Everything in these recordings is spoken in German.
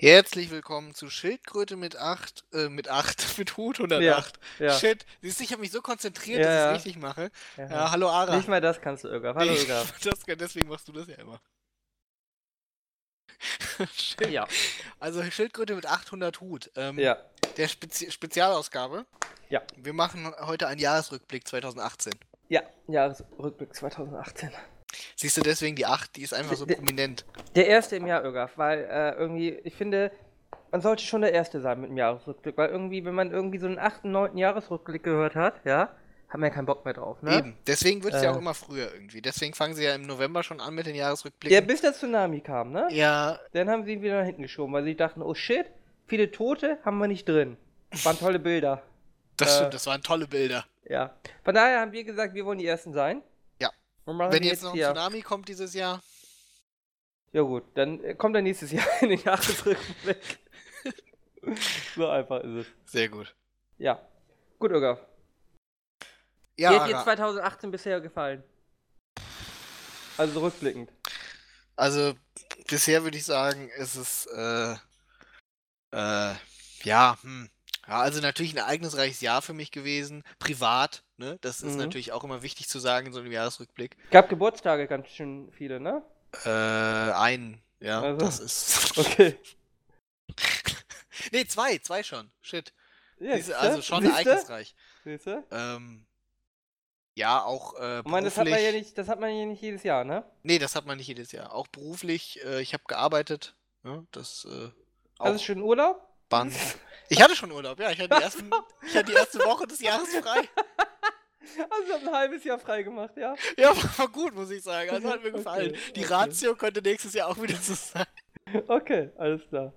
Herzlich willkommen zu Schildkröte mit 8, äh, mit 8, mit Hut 108. ja. Shit, siehst du, ich habe mich so konzentriert, Ja, dass ich ja. es richtig mache. Ja. Ja, hallo Ara. Nicht mal das kannst du, Irgaf. Hallo, Nee, Irgaf. das, deswegen machst du das ja immer. Ja. Also Schildkröte mit 800 Hut. Ähm, Ja. Der Spezi Spezialausgabe. Ja. Wir machen heute einen Jahresrückblick 2018. Ja, Jahresrückblick 2018. Siehst du deswegen die 8, die ist einfach so Der- prominent. Der erste im Jahr, Irgaf, weil äh, irgendwie, ich finde, man sollte schon der Erste sein mit dem Jahresrückblick, weil irgendwie, wenn man irgendwie so einen 8., 9. Jahresrückblick gehört hat, ja, hat man ja keinen Bock mehr drauf, ne? Eben. Deswegen wird es ja Äh. auch immer früher irgendwie. Deswegen fangen sie ja im November schon an mit den Jahresrückblicken. Ja, bis der Tsunami kam, ne? ja, Dann haben sie ihn wieder nach hinten geschoben, weil sie dachten, oh shit, viele Tote haben wir nicht drin. Waren tolle Bilder. das Äh. stimmt, das waren tolle Bilder. Ja. Von daher haben wir gesagt, wir wollen die Ersten sein. Wenn jetzt noch ein hier. Tsunami kommt dieses Jahr, Ja gut, dann äh, kommt er nächstes Jahr in den Jahresrückblick. so einfach ist es. sehr gut. Ja. Gut, Irga. Ja, Wie hat dir Ara, 2018 bisher gefallen? Also so rückblickend. also bisher würde ich sagen, ist es äh, äh, ja, hm. Ja, also natürlich ein ereignisreiches Jahr für mich gewesen, privat, ne? Das ist Mhm. natürlich auch immer wichtig zu sagen in so einem Jahresrückblick. Gab Geburtstage ganz schön viele, ne? Äh, ein, ja, Also. das ist. Okay. nee, zwei, zwei schon. Shit. Ja, Siehste, also schon Siehste? ereignisreich. Siehste? Ähm, ja, auch äh, Ich meine, das hat man ja beruflich- nicht, das hat man ja nicht jedes Jahr, ne? Nee, das hat man nicht jedes Jahr. Auch beruflich, äh, ich habe gearbeitet. Ne? Das äh, auch Hast du schon Urlaub? Band. Ich hatte schon Urlaub, ja. Ich hatte die, ersten, ich hatte die erste Woche des Jahres frei. Also ein halbes Jahr frei gemacht, ja? Ja, war, gut, muss ich sagen. Also hat mir Okay, gefallen. Die okay. Ratio könnte nächstes Jahr auch wieder so sein. Okay, alles klar.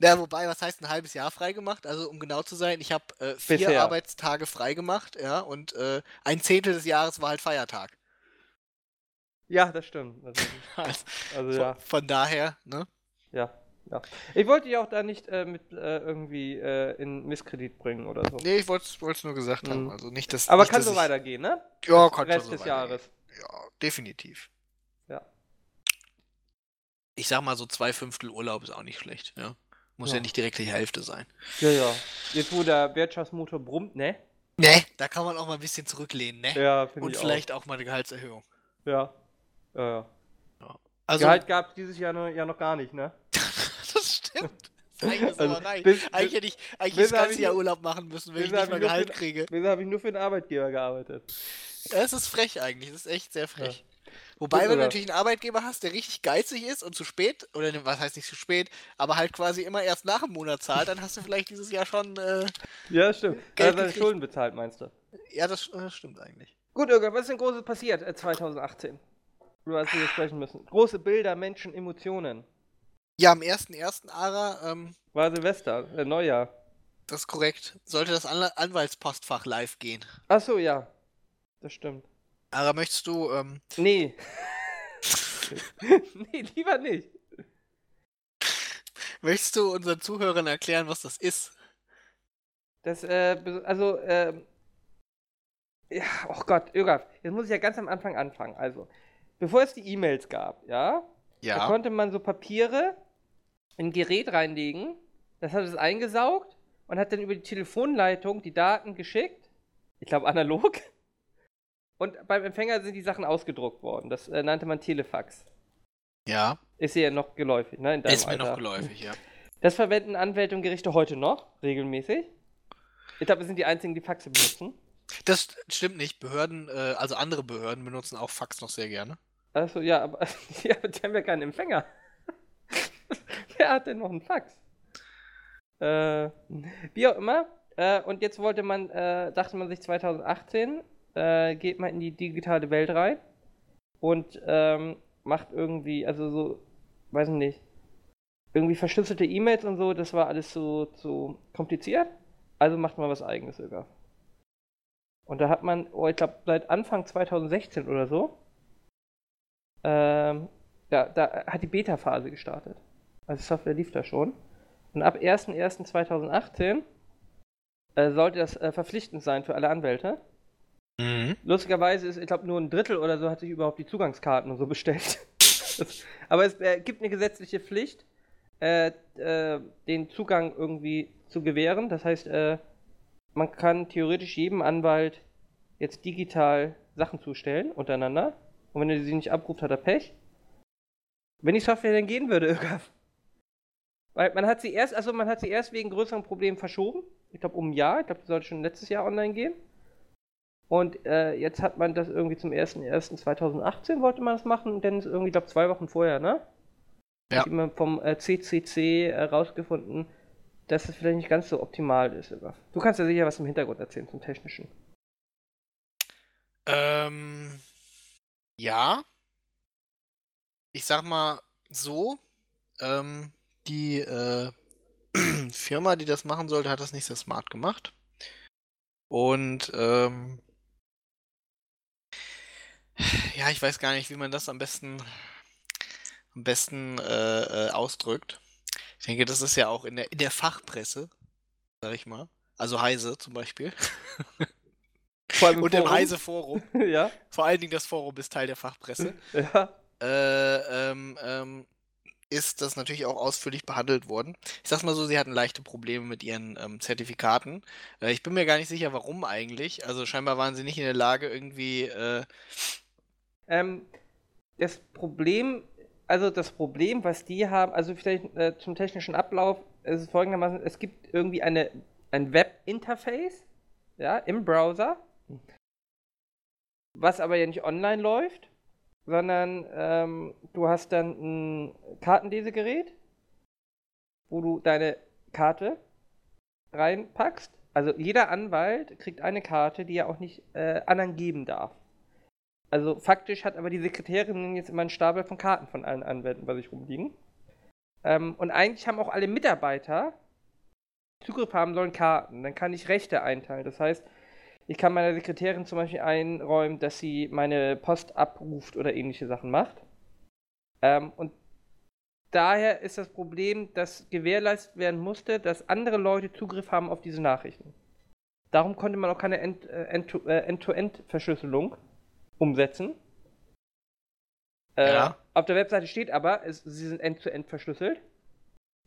Ja, wobei, was heißt ein halbes Jahr frei gemacht? Also, um genau zu sein, ich habe äh, vier Bisher. Arbeitstage frei gemacht, ja, und äh, ein Zehntel des Jahres war halt Feiertag. Ja, das stimmt. Also, Also von, ja, von daher, ne? ja, ja. Ich wollte dich auch da nicht äh, mit äh, irgendwie äh, in Misskredit bringen oder so. Nee, ich wollte es nur gesagt haben. Mhm. Also nicht, dass. Aber nicht, kann dass so ich- weitergehen, ne? Ja, kann Rest so des. Jahres. Ja, definitiv. Ja. Ich sag mal so zwei Fünftel Urlaub ist auch nicht schlecht, ja. Muss ja, Ja. nicht direkt die Hälfte sein. Ja, ja. Jetzt, wo der Wirtschaftsmotor brummt, ne? Ne, da kann man auch mal ein bisschen zurücklehnen, ne? Ja, finde Und ich vielleicht auch. mal eine Gehaltserhöhung. auch. Ja. Ja, ja. Also, Gehalt gab es dieses Jahr noch, ja noch gar nicht, ne? das stimmt. Das ist eigentlich Also, bis- eigentlich hätte ich eigentlich das ganze Jahr Urlaub machen müssen, wenn ich nicht mal Gehalt für- kriege. Bisher habe ich nur für den Arbeitgeber gearbeitet. Das ist frech eigentlich, das ist echt sehr frech. Wobei, Gut, wenn du natürlich einen Arbeitgeber hast, der richtig geizig ist und zu spät, oder ne, was heißt nicht zu spät, aber halt quasi immer erst nach dem Monat zahlt, dann hast du vielleicht dieses Jahr schon, äh, Ja, das stimmt. Geld seine gekriegt. Schulden bezahlt, meinst du? ja, das äh, stimmt eigentlich. Gut, Irga, was ist denn Großes passiert äh, 2018? Über was wir sprechen müssen. Große Bilder, Menschen, Emotionen. Ja, am 1.1. Ara, ähm, War Silvester, äh, Neujahr. das ist korrekt, sollte das Anla Anwaltspostfach live gehen. Achso, ja. Das stimmt. Ara, möchtest du, ähm, Nee. nee, lieber nicht. möchtest du unseren Zuhörern erklären, was das ist? Das, äh, also, ähm. Ja, oh Gott, Irga, jetzt muss ich ja ganz am Anfang anfangen. Also, bevor es die E-Mails gab, ja, da Ja. konnte man so Papiere in ein Gerät reinlegen, das hat es eingesaugt und hat dann über die Telefonleitung die Daten geschickt. Ich glaube analog. Und beim Empfänger sind die Sachen ausgedruckt worden. Das äh, nannte man Telefax. Ja, Ist ja noch geläufig, ne? Ist mir noch Alter. geläufig, ja. Das verwenden Anwälte und Gerichte heute noch, regelmäßig. Ich glaube, wir sind die einzigen, die Faxe benutzen. Das stimmt nicht. Behörden, äh, also andere Behörden benutzen auch Fax noch sehr gerne. Also ja, aber, ja, die haben ja keinen Empfänger. Wer hat denn noch einen Fax? Äh, wie auch immer. Äh, und jetzt wollte man, äh, dachte man sich 2018, äh, geht man in die digitale Welt rein und ähm, macht irgendwie, also so, weiß ich nicht, irgendwie verschlüsselte E-Mails und so, das war alles so, so kompliziert. Also macht man was eigenes sogar. Und da hat man, oh, ich glaube, seit Anfang 2016 oder so, ähm, ja, da hat die Beta-Phase gestartet. Also die Software lief da schon. Und ab 01.01.2018 äh, sollte das äh, verpflichtend sein für alle Anwälte. Mhm. Lustigerweise ist, ich glaube, nur ein Drittel oder so hat sich überhaupt die Zugangskarten und so bestellt. das, aber es äh, gibt eine gesetzliche Pflicht, äh, äh, den Zugang irgendwie zu gewähren. Das heißt, äh, man kann theoretisch jedem Anwalt jetzt digital Sachen zustellen untereinander. Und wenn er sie nicht abruft, hat er Pech. Wenn die Software dann gehen würde, Ögaf. Weil man hat sie erst, also man hat sie erst wegen größeren Problemen verschoben. Ich glaube um ein Jahr. Ich glaube, die sollte schon letztes Jahr online gehen. Und äh, jetzt hat man das irgendwie zum 01.01.2018 wollte man das machen, denn es irgendwie, ich glaube, zwei Wochen vorher, ne? Ja. Hat jemand vom äh, CCC herausgefunden, äh, dass es vielleicht nicht ganz so optimal ist. Du kannst ja sicher was im Hintergrund erzählen zum Technischen. Ähm, ja. Ich sag mal so, ähm, die äh, Firma, die das machen sollte, hat das nicht so smart gemacht. Und ähm, ja, ich weiß gar nicht, wie man das am besten am besten äh, äh, ausdrückt. Ich denke, das ist ja auch in der, in der Fachpresse, sag ich mal. Also Heise zum Beispiel. Vor allem Und Forum. im Heise-Forum. ja. Vor allen Dingen das Forum ist Teil der Fachpresse. ja. Äh, ähm, ähm, ist das natürlich auch ausführlich behandelt worden. Ich sag's mal so, sie hatten leichte Probleme mit ihren ähm, Zertifikaten. Äh, ich bin mir gar nicht sicher, warum eigentlich. Also scheinbar waren sie nicht in der Lage, irgendwie. Äh... Ähm, das Problem also das Problem, was die haben, also vielleicht äh, zum technischen Ablauf, ist es folgendermaßen, es gibt irgendwie eine, ein Web-Interface, ja, im Browser, was aber ja nicht online läuft, sondern ähm, du hast dann ein Kartenlesegerät, wo du deine Karte reinpackst. Also jeder Anwalt kriegt eine Karte, die er auch nicht äh, anderen geben darf. Also faktisch hat aber die Sekretärin jetzt immer einen Stapel von Karten von allen Anwälten bei sich rumliegen. Ähm, und eigentlich haben auch alle Mitarbeiter Zugriff haben sollen Karten. Dann kann ich Rechte einteilen. Das heißt, ich kann meiner Sekretärin zum Beispiel einräumen, dass sie meine Post abruft oder ähnliche Sachen macht. Ähm, und daher ist das Problem, dass gewährleistet werden musste, dass andere Leute Zugriff haben auf diese Nachrichten. Darum konnte man auch keine äh, End-to-End-Verschlüsselung umsetzen. Äh, ja. Auf der Webseite steht aber, es, sie sind end-zu-end -end verschlüsselt.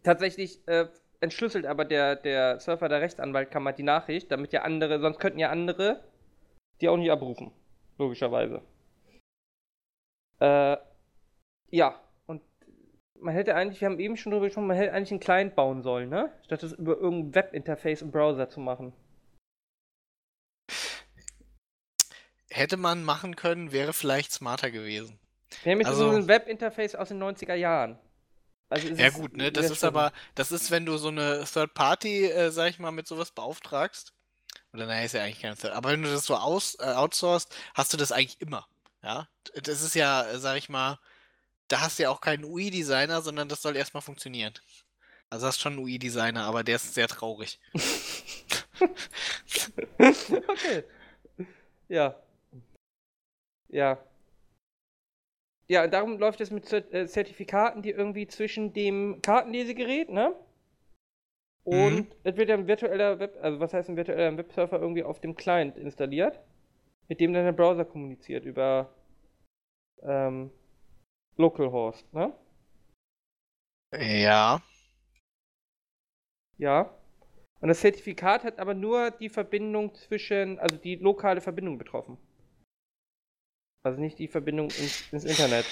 Tatsächlich äh, entschlüsselt aber der, der Surfer, der Rechtsanwaltkammer die Nachricht, damit ja andere, sonst könnten ja andere die auch nicht abrufen. Logischerweise. Äh, ja, und man hätte eigentlich, wir haben eben schon drüber gesprochen, man hätte eigentlich einen Client bauen sollen, ne? Statt das über irgendein Webinterface im Browser zu machen. hätte man machen können, wäre vielleicht smarter gewesen. Jetzt also, so ein Webinterface aus den 90er Jahren. Also ja gut, ne, das ist schlimm. aber, das ist, wenn du so eine Third Party, äh, sag ich mal, mit sowas beauftragst, oder naja, ist ja eigentlich keine Third, aber wenn du das so aus, äh, outsourcest, hast du das eigentlich immer, ja. Das ist ja, äh, sag ich mal, da hast du ja auch keinen UI-Designer, sondern das soll erstmal funktionieren. Also hast schon einen UI-Designer, aber der ist sehr traurig. okay. Ja, ja. Ja, darum läuft es mit äh, Zertifikaten, die irgendwie zwischen dem Kartenlesegerät, ne? Und mhm. es wird ja ein virtueller Web, also was heißt ein virtueller Websurfer irgendwie auf dem Client installiert, mit dem dann der Browser kommuniziert über ähm, Localhost, ne? Ja. Ja. Und das Zertifikat hat aber nur die Verbindung zwischen, also die lokale Verbindung betroffen. Also nicht die Verbindung ins, ins Internet.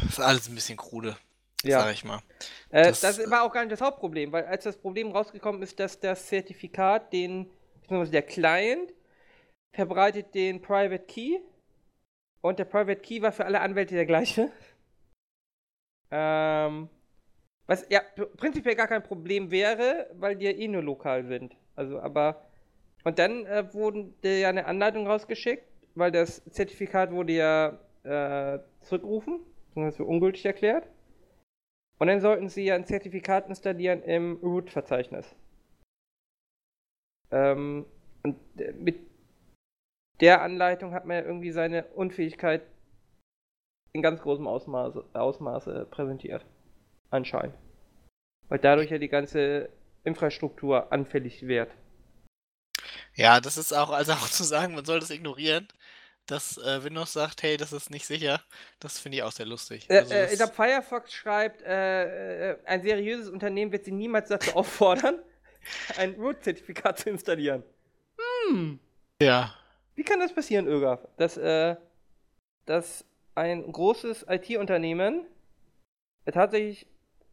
Das ist alles ein bisschen krude, ja. sag ich mal. Äh, das, das, war auch gar nicht das Hauptproblem, weil als das Problem rausgekommen ist, dass das Zertifikat den, beziehungsweise der Client verbreitet den Private Key und der Private Key war für alle Anwälte der gleiche. Ähm, was ja prinzipiell gar kein Problem wäre, weil die ja eh nur lokal sind. Also, aber. Und dann äh, wurde ja eine Anleitung rausgeschickt, weil das Zertifikat wurde ja äh, zurückgerufen, beziehungsweise für ungültig erklärt. Und dann sollten sie ja ein Zertifikat installieren im Root-Verzeichnis. Ähm, und mit der Anleitung hat man ja irgendwie seine Unfähigkeit in ganz großem Ausmaße, Ausmaße präsentiert. Anscheinend. Weil dadurch ja die ganze Infrastruktur anfällig wird. Ja, das ist auch, also auch zu sagen, man soll das ignorieren. Dass äh, Windows sagt, hey, das ist nicht sicher. Das finde ich auch sehr lustig. Äh, also, äh, ich glaube, Firefox schreibt, äh, äh, ein seriöses Unternehmen wird sie niemals dazu auffordern, ein Root-Zertifikat zu installieren. Hm. Ja. Wie kann das passieren, Ögaf? Dass, äh, dass ein großes IT-Unternehmen tatsächlich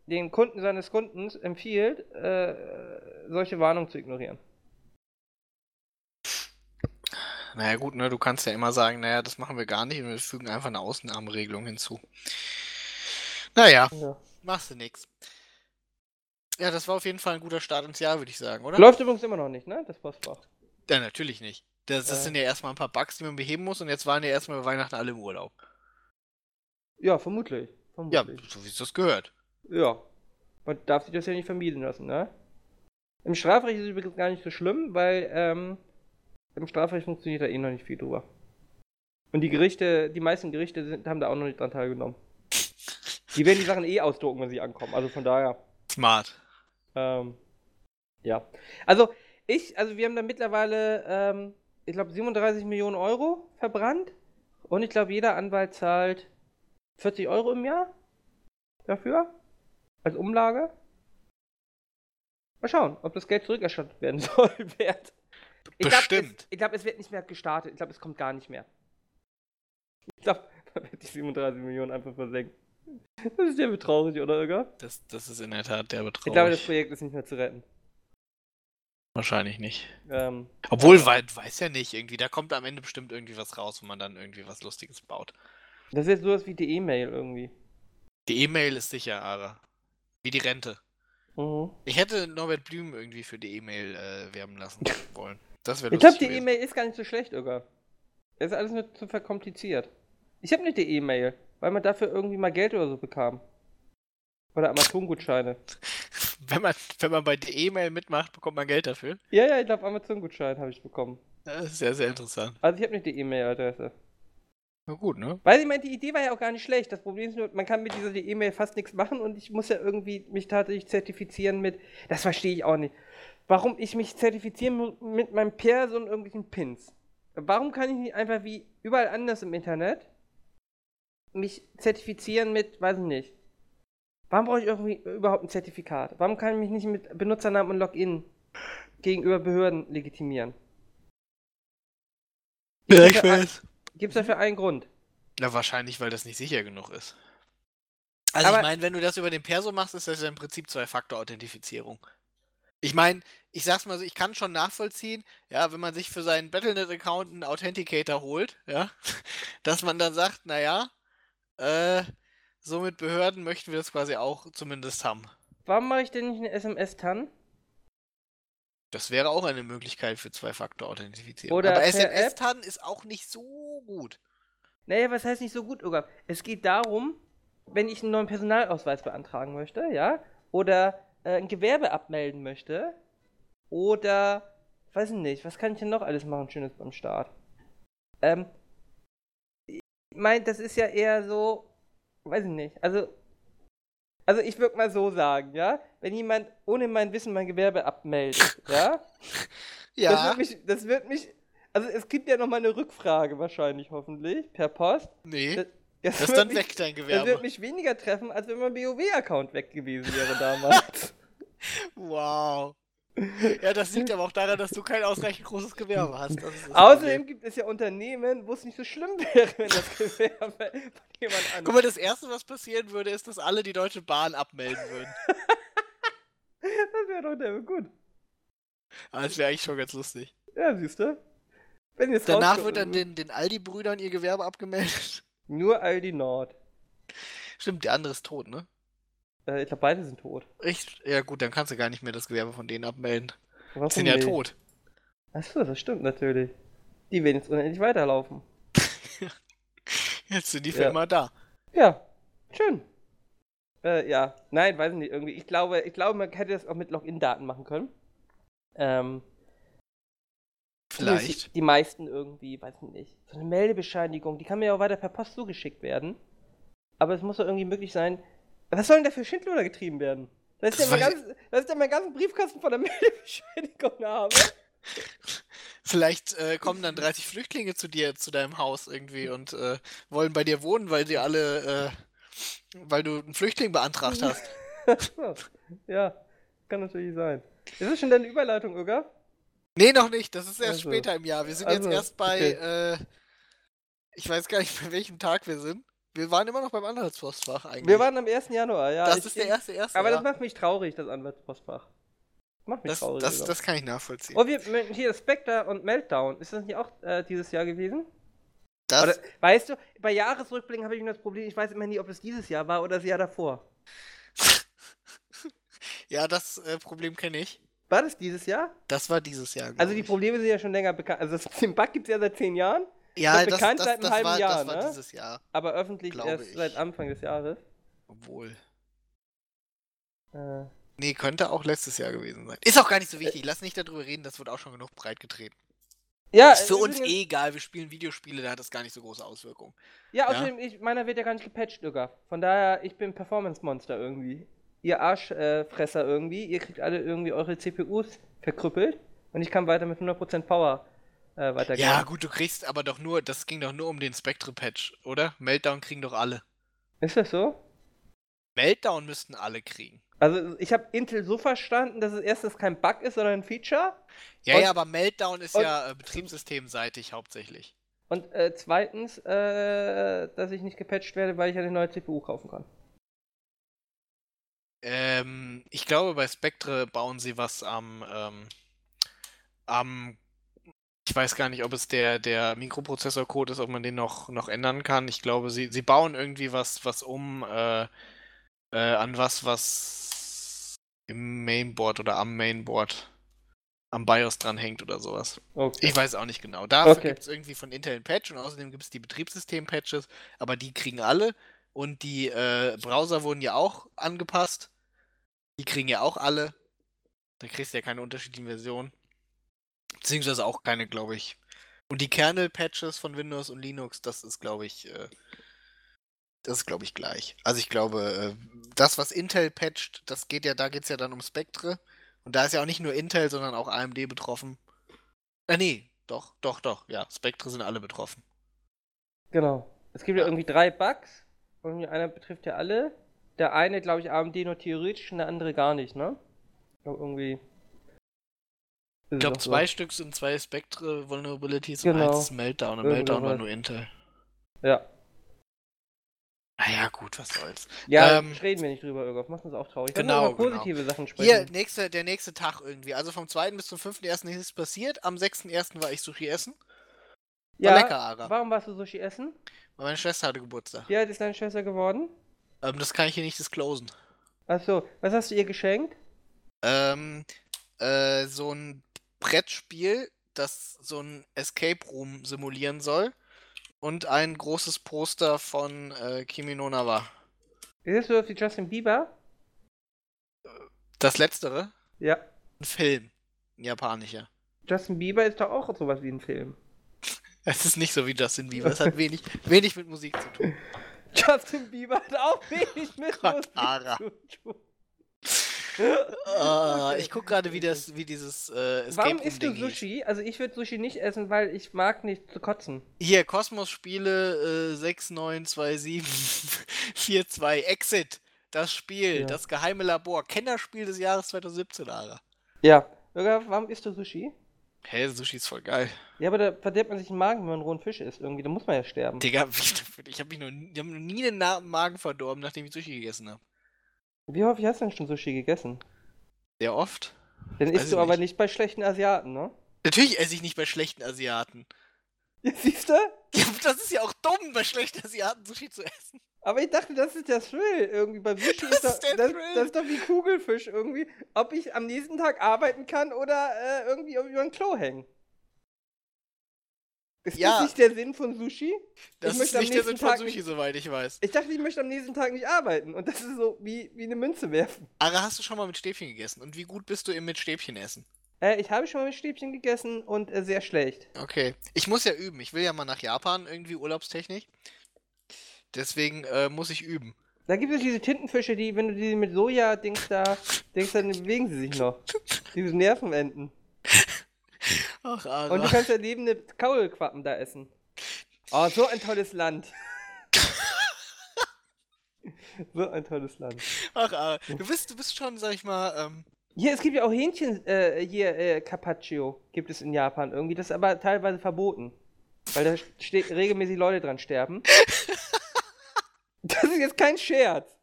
den Kunden seines Kundens empfiehlt, äh, solche Warnungen zu ignorieren. Naja gut, ne, du kannst ja immer sagen, naja, das machen wir gar nicht und wir fügen einfach eine Ausnahmeregelung hinzu. Naja, ja. machst du nix. Ja, das war auf jeden Fall ein guter Start ins Jahr, würde ich sagen, oder? Läuft übrigens immer noch nicht, ne? Das Postfach. Ja, natürlich nicht. Das, das äh. sind ja erstmal ein paar Bugs, die man beheben muss und jetzt waren ja erstmal bei Weihnachten alle im Urlaub. Ja, vermutlich. vermutlich. Ja, so wie es das gehört. Ja. Man darf sich das ja nicht vermieden lassen, ne? Im Strafrecht ist es übrigens gar nicht so schlimm, weil ähm, im Strafrecht funktioniert da eh noch nicht viel drüber. Und die Gerichte, die meisten Gerichte sind, haben da auch noch nicht dran teilgenommen. Die werden die Sachen eh ausdrucken, wenn sie ankommen. Also von daher. Smart. Ähm, ja. Also, ich, also wir haben da mittlerweile, ähm, ich glaube, 37 Millionen Euro verbrannt. Und ich glaube, jeder Anwalt zahlt 40 Euro im Jahr dafür. Als Umlage. Mal schauen, ob das Geld zurückerstattet werden soll. Wert. Ich Bestimmt. Glaub, es, ich glaube, es wird nicht mehr gestartet. Ich glaube, es kommt gar nicht mehr. Ich glaube, man wird die 37 Millionen einfach versenkt. Das ist ja betraurig, oder, Irga? Das, das ist in der Tat der betraurig. Ich glaube, das Projekt ist nicht mehr zu retten. Wahrscheinlich nicht. Ähm, Obwohl, ja. weiß, weiß ja nicht, irgendwie, da kommt am Ende bestimmt irgendwie was raus, wo man dann irgendwie was Lustiges baut. Das ist jetzt sowas wie die E-Mail irgendwie. Die E-Mail ist sicher, Ara. Wie die Rente. Mhm. Ich hätte Norbert Blüm irgendwie für die E-Mail äh, werben lassen wollen. Das wäre Ich glaube, die E-Mail ist gar nicht so schlecht, Irga. Es ist alles nur zu verkompliziert. Ich habe nicht die E-Mail, weil man dafür irgendwie mal Geld oder so bekam. Oder Amazon-Gutscheine. wenn, man, wenn man bei der E-Mail mitmacht, bekommt man Geld dafür? Ja, ja, ich glaube, Amazon-Gutschein habe ich bekommen. Das ist sehr, sehr interessant. Also ich habe nicht die E-Mail-Adresse. Na gut, ne? Weil ich meine, die Idee war ja auch gar nicht schlecht. Das Problem ist nur, man kann mit dieser E-Mail fast nichts machen und ich muss ja irgendwie mich tatsächlich zertifizieren mit. Das verstehe ich auch nicht. Warum ich mich zertifizieren muss mit meinem Perso und irgendwelchen Pins. Warum kann ich nicht einfach wie überall anders im Internet mich zertifizieren mit, weiß ich nicht. Warum brauche ich irgendwie überhaupt ein Zertifikat? Warum kann ich mich nicht mit Benutzernamen und Login gegenüber Behörden legitimieren? Ja, ich weiß. Gibt es dafür einen Grund? Na, wahrscheinlich, weil das nicht sicher genug ist. Also Aber ich meine, wenn du das über den Perso machst, ist das ja im Prinzip Zwei-Faktor-Authentifizierung. Ich meine, ich sag's mal so, ich kann schon nachvollziehen, ja, wenn man sich für seinen Battlenet-Account einen Authenticator holt, ja, dass man dann sagt, naja, äh, so mit Behörden möchten wir das quasi auch zumindest haben. Warum mache ich denn nicht eine SMS-TAN? Das wäre auch eine Möglichkeit für Zwei-Faktor-Authentifizierung. Aber SMS-TAN ist auch nicht so gut. Naja, was heißt nicht so gut, Uga? Es geht darum, wenn ich einen neuen Personalausweis beantragen möchte, ja, oder äh, ein Gewerbe abmelden möchte, oder, weiß ich nicht, was kann ich denn noch alles machen, Schönes beim Start? Ähm, ich meine, das ist ja eher so, weiß ich nicht, also also ich würde mal so sagen, ja, wenn jemand ohne mein Wissen mein Gewerbe abmeldet, ja, ja. Das wird mich, das wird mich, also es gibt ja noch mal eine Rückfrage wahrscheinlich, hoffentlich, per Post. Nee. Das, das, das ist dann mich, weg, dein Gewerbe. Das wird mich weniger treffen, als wenn mein BOW-Account weg gewesen wäre damals. wow. Ja, das liegt aber auch daran, dass du kein ausreichend großes Gewerbe hast. Außerdem gibt es ja Unternehmen, wo es nicht so schlimm wäre, wenn das Gewerbe von jemand anderem. Guck mal, das Erste, was passieren würde, ist, dass alle die Deutsche Bahn abmelden würden. das wäre doch der gut. Aber das wäre eigentlich schon ganz lustig. Ja, siehst du? Danach wird dann den, den Aldi-Brüdern ihr Gewerbe abgemeldet. Nur Aldi Nord. Stimmt, der andere ist tot, ne? Äh, ich glaube, beide sind tot. Echt? Ja, gut, dann kannst du gar nicht mehr das Gewerbe von denen abmelden. Warum Die sind ja tot. Achso, das stimmt natürlich. Die werden jetzt unendlich weiterlaufen. jetzt sind die für ja. immer da. Ja, schön. Äh, ja, nein, weiß ich nicht, irgendwie. Ich glaube, ich glaube, man hätte das auch mit Login-Daten machen können. Ähm. Vielleicht. Die, meisten irgendwie, weiß ich nicht. So eine Meldebescheinigung, die kann mir ja auch weiter per Post zugeschickt werden. Aber es muss doch irgendwie möglich sein, was soll denn da für Schindluder getrieben werden? Das ist, das ja mein ganz, das ist ja mein ganzen Briefkasten von der Meldebescheinigung habe. Vielleicht äh, kommen dann 30 Flüchtlinge zu dir, zu deinem Haus irgendwie und äh, wollen bei dir wohnen, weil die alle, äh, weil du einen Flüchtling beantragt hast. ja, kann natürlich sein. Ist das schon deine Überleitung, Uga? Nee, noch nicht. Das ist erst also, später im Jahr. Wir sind also, jetzt erst bei, okay. äh, ich weiß gar nicht, bei welchem Tag wir sind. Wir waren immer noch beim Anwaltspostfach eigentlich. Wir waren am 1. Januar, ja. Das ich, ist der erste, erste. Aber ja. das macht mich traurig, das Anwaltspostfach. Macht mich das, traurig. Das, das, kann ich nachvollziehen. Oh, wir, hier Spectre und Meltdown. Ist das nicht auch äh, dieses Jahr gewesen? Das oder, weißt du, bei Jahresrückblicken habe ich immer das Problem, ich weiß immer nie, ob es dieses Jahr war oder das Jahr davor. ja, das äh, Problem kenne ich. War das dieses Jahr? Das war dieses Jahr. Also die Probleme sind ja schon länger bekannt. Also den Bug gibt es ja seit zehn Jahren. Ja, das, bekannt das, seit einem halben war, Jahr, das war ne? dieses Jahr. Aber öffentlich erst ich. seit Anfang des Jahres. Obwohl. Äh. Nee, könnte auch letztes Jahr gewesen sein. Ist auch gar nicht so wichtig. Lass nicht darüber reden, das wird auch schon genug breit getreten. Ja, ist für uns eh egal, wir spielen Videospiele, da hat das gar nicht so große Auswirkungen. Ja, außerdem, ja? Ich, meiner wird ja gar nicht gepatcht, Digga. Von daher, ich bin Performance-Monster irgendwie. Ihr Arschfresser äh, irgendwie, ihr kriegt alle irgendwie eure CPUs verkrüppelt und ich kann weiter mit 100% Power äh, weitergehen. Ja, gut, du kriegst aber doch nur, das ging doch nur um den Spectre-Patch, oder? Meltdown kriegen doch alle. Ist das so? Meltdown müssten alle kriegen. Also ich habe Intel so verstanden, dass es erstens kein Bug ist, sondern ein Feature. Ja, und, ja, aber Meltdown ist ja äh, betriebssystemseitig hauptsächlich. Und äh, zweitens, äh, dass ich nicht gepatcht werde, weil ich eine neue CPU kaufen kann. Ähm, ich glaube, bei Spectre bauen sie was am, ähm, am ich weiß gar nicht, ob es der, der Mikroprozessorcode ist, ob man den noch, noch ändern kann. Ich glaube, sie, sie bauen irgendwie was, was um äh, äh, an was, was im Mainboard oder am Mainboard am BIOS dranhängt oder sowas. Okay. Ich weiß auch nicht genau. Dafür okay. gibt es irgendwie von Intel ein Patch und außerdem gibt es die Betriebssystem-Patches, aber die kriegen alle und die äh, Browser wurden ja auch angepasst. Die kriegen ja auch alle. Da kriegst du ja keine unterschiedlichen Versionen. Beziehungsweise auch keine, glaube ich. Und die Kernel-Patches von Windows und Linux, das ist, glaube ich, äh, das ist, glaube ich, gleich. Also ich glaube, äh, das, was Intel patcht, das geht ja, da geht es ja dann um Spectre. Und da ist ja auch nicht nur Intel, sondern auch AMD betroffen. Äh, nee, doch, doch, doch, ja. Spectre sind alle betroffen. Genau. Es gibt ja, ja irgendwie drei Bugs. Und einer betrifft ja alle. Der eine, glaube ich, AMD nur theoretisch und der andere gar nicht, ne? Ich glaube, irgendwie. Ich glaube, zwei so. Stück sind zwei Spectre Vulnerabilities genau. und eins ist Meltdown. Und Meltdown war nur Intel. Ja. Naja, gut, was soll's. Ja, ähm, reden wir nicht drüber, Irgendwas macht uns auch traurig. Genau, über positive genau. Sachen sprechen. Hier, nächste, der nächste Tag irgendwie. Also vom 2. bis zum 5.1. ist nichts passiert. Am 6.1. war ich Sushi essen. War ja, lecker, Ara. Warum warst du Sushi essen? Weil meine Schwester hatte Geburtstag. Wie alt ist deine Schwester geworden? Ähm, das kann ich hier nicht disclosen. Achso, was hast du ihr geschenkt? Ähm, äh, so ein Brettspiel, das so ein Escape Room simulieren soll. Und ein großes Poster von äh, Kimi no Nawa. Ist das so wie Justin Bieber? Das letztere? Ja. Ein Film. Ein japanischer. Justin Bieber ist doch auch sowas wie ein Film. Es ist nicht so wie Justin Bieber. Es hat wenig, wenig mit Musik zu tun. Justin Bieber hat auch wenig mit Ara. tun uh, ich gucke gerade, wie, das, wie dieses äh, Escape Warum isst du Sushi? Also ich würde Sushi nicht essen, weil ich mag nicht zu kotzen. Hier, Kosmos-Spiele äh, 692742 Exit. Das Spiel, ja. das geheime Labor. Kennerspiel des Jahres 2017, Ara. Ja. Bürger, warum isst du Sushi? Hä, hey, Sushi ist voll geil. Ja, aber da verdirbt man sich den Magen, wenn man rohen Fisch isst. Irgendwie, da muss man ja sterben. Digga, ich habe mich noch, hab noch nie den Magen verdorben, nachdem ich Sushi gegessen habe. Wie häufig hast du denn schon Sushi gegessen? Sehr oft. Dann isst du aber nicht bei schlechten Asiaten, ne? Natürlich esse ich nicht bei schlechten Asiaten. Ja, siehst du? Ja, das ist ja auch dumm, bei schlechten Asiaten Sushi zu essen. Aber ich dachte, das ist der Thrill irgendwie. Beim Sushi ist, das, das, das, ist doch wie Kugelfisch irgendwie. Ob ich am nächsten Tag arbeiten kann oder äh, irgendwie über ein Klo hängen. Ist ja. das nicht der Sinn von Sushi? Das ist nicht der Sinn Tag von Sushi, nicht... soweit ich weiß. Ich dachte, ich möchte am nächsten Tag nicht arbeiten. Und das ist so wie, wie eine Münze werfen. Aber hast du schon mal mit Stäbchen gegessen? Und wie gut bist du im mit Stäbchen essen? Äh, ich habe schon mal mit Stäbchen gegessen und äh, sehr schlecht. Okay. Ich muss ja üben. Ich will ja mal nach Japan irgendwie Urlaubstechnik. Deswegen äh, muss ich üben. Da gibt es diese Tintenfische, die, wenn du die mit Soja denkst, da denkst, dann bewegen sie sich noch. Diese Nervenenden. Ach, Ara. Und du kannst ja lebende Kaulquappen da essen. Oh, so ein tolles Land. so ein tolles Land. Ach, Ara. Du bist, du bist schon, sag ich mal, ähm, hier, es gibt ja auch Hähnchen, äh, hier, äh, Carpaccio gibt es in Japan irgendwie. Das ist aber teilweise verboten. Weil da regelmäßig Leute dran sterben. das ist jetzt kein Scherz.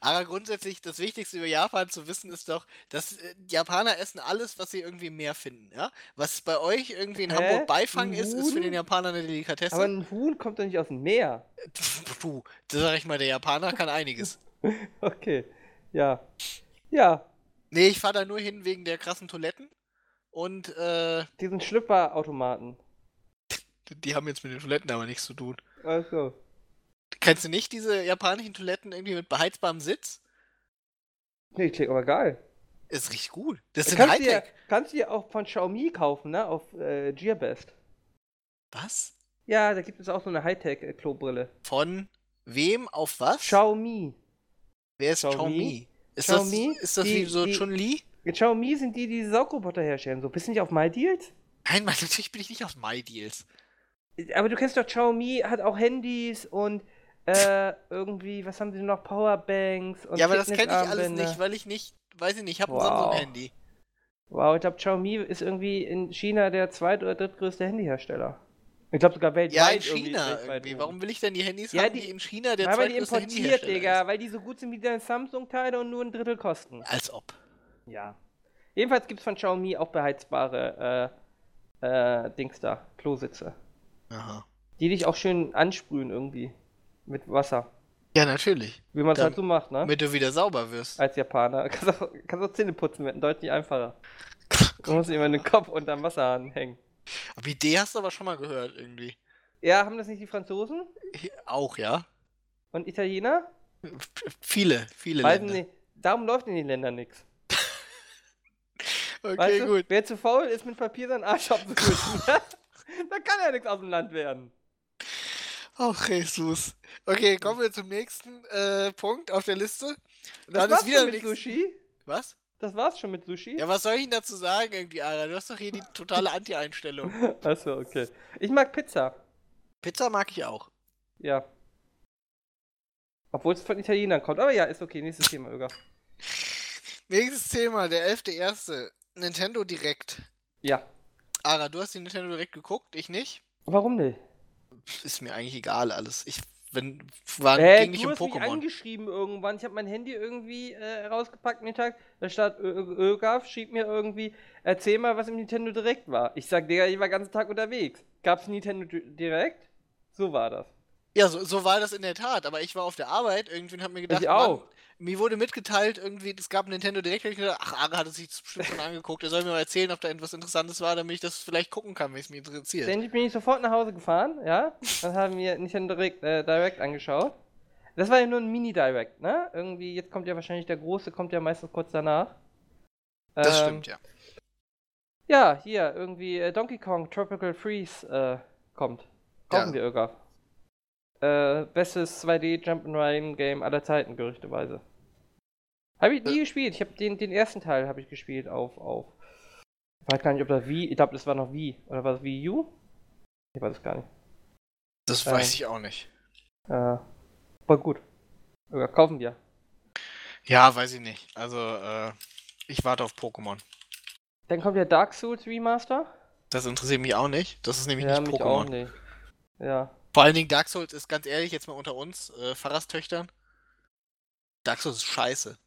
Aber grundsätzlich, das Wichtigste über Japan zu wissen ist doch, dass äh, Japaner essen alles, was sie irgendwie mehr finden, ja? Was bei euch irgendwie in Hä? Hamburg Beifang ist, ist für den Japaner eine Delikatesse. Aber ein Huhn kommt doch nicht aus dem Meer. Puh, das sag ich mal, der Japaner kann einiges. okay, ja. Ja, Nee, ich fahre da nur hin wegen der krassen Toiletten und äh. Diesen Schlüpperautomaten. Die haben jetzt mit den Toiletten aber nichts zu tun. Ach Kennst du nicht diese japanischen Toiletten irgendwie mit beheizbarem Sitz? Nee, klingt aber geil. Ist richtig gut. Das sind kannst Hightech. Du kannst du dir auch von Xiaomi kaufen, ne? Auf äh, Gearbest. Was? Ja, da gibt es auch so eine Hightech-Klobrille. Von wem auf was? Xiaomi. Wer ist Xiaomi? Xiaomi? Ist Xiaomi, das, ist das die, wie so Chun-Li? Xiaomi sind die, die Saugroboter herstellen. So, bist du nicht auf MyDeals? Nein, Mann, natürlich bin ich nicht auf MyDeals. Aber du kennst doch Xiaomi, hat auch Handys und äh, irgendwie, was haben sie noch? Powerbanks und Ja, aber das kenne ich alles nicht, weil ich nicht, weiß ich nicht, ich habe wow. ein Samsung-Handy. Wow, ich glaube, Xiaomi ist irgendwie in China der zweit- oder drittgrößte Handyhersteller. Ich glaube sogar weltweit. Ja, in China irgendwie. irgendwie. Warum will ich denn die Handys ja, haben, die, die in China der Weil die importiert, Digga, ist. weil die so gut sind wie deine Samsung-Teile und nur ein Drittel kosten. Als ob. Ja. Jedenfalls gibt es von Xiaomi auch beheizbare äh, äh, Dings da, Klositze. Aha. Die dich auch schön ansprühen irgendwie. Mit Wasser. Ja, natürlich. Wie man es halt so macht, ne? Damit du wieder sauber wirst. Als Japaner. Kannst auch, kannst auch Zähne putzen, wird deutlich einfacher. du musst immer den Kopf unterm Wasserhahn hängen. Aber Idee hast du aber schon mal gehört, irgendwie. Ja, haben das nicht die Franzosen? Auch, ja. Und Italiener? Viele, viele Weiß Länder. Nicht. Darum läuft in den Ländern nichts. okay, weißt du, gut. Wer zu faul ist, mit Papier seinen Arsch abzuwischen, da kann ja nichts aus dem Land werden. Ach, Jesus. Okay, kommen wir zum nächsten äh, Punkt auf der Liste. Das Dann ist wieder mit Sushi? Was? Das war's schon mit Sushi? Ja, was soll ich Ihnen dazu sagen, irgendwie, Ara? Du hast doch hier die totale Anti-Einstellung. Achso, okay. Ich mag Pizza. Pizza mag ich auch. Ja. Obwohl es von Italienern kommt. Aber ja, ist okay. Nächstes Thema, Öger. Nächstes Thema, der 11.1. Nintendo Direkt. Ja. Ara, du hast die Nintendo Direkt geguckt, ich nicht. Warum nicht? Ist mir eigentlich egal alles. Ich wenn, war, äh, ging nicht um Pokémon. Mich angeschrieben irgendwann. Ich habe mein Handy irgendwie äh, rausgepackt Mittag. Da stand Ögaf, schrieb mir irgendwie, erzähl mal, was im Nintendo Direkt war. Ich sag, Digga, ich war den ganzen Tag unterwegs. Gab's Nintendo Direkt? So war das. Ja, so, so war das in der Tat. Aber ich war auf der Arbeit irgendwie und hab mir gedacht, ich auch. Mann, mir wurde mitgeteilt, irgendwie, es gab ein Nintendo Direct, ich gedacht, ach, Ara hat es sich bestimmt schon angeguckt, er soll mir mal erzählen, ob da etwas Interessantes war, damit ich das vielleicht gucken kann, wenn es mich interessiert. Dann bin ich sofort nach Hause gefahren, ja, dann haben wir Nintendo Direct, äh, Direct angeschaut. Das war ja nur ein Mini-Direct, ne? Irgendwie, jetzt kommt ja wahrscheinlich der große, kommt ja meistens kurz danach. Das ähm, stimmt, ja. Ja, hier, irgendwie äh, Donkey Kong Tropical Freeze äh, kommt. Kaufen ja. wir irgendwann. Äh, bestes 2D Jump'n'Run Game aller Zeiten, gerüchteweise. Habe ich nie äh. gespielt. Ich habe den, den ersten Teil habe ich gespielt auf, auf. Ich weiß gar nicht, ob das wie. Ich glaube, das war noch wie. Oder war das Wii U? Ich weiß es gar nicht. Das äh, weiß ich auch nicht. Äh, war gut. Oder kaufen wir. Ja, weiß ich nicht. Also, äh, ich warte auf Pokémon. Dann kommt ja Dark Souls Remaster. Das interessiert mich auch nicht. Das ist nämlich ja, nicht Pokémon. Auch nicht. Ja. Vor allen Dingen Dark Souls ist ganz ehrlich, jetzt mal unter uns, äh, Pfarrerstöchtern. Dark Souls ist scheiße.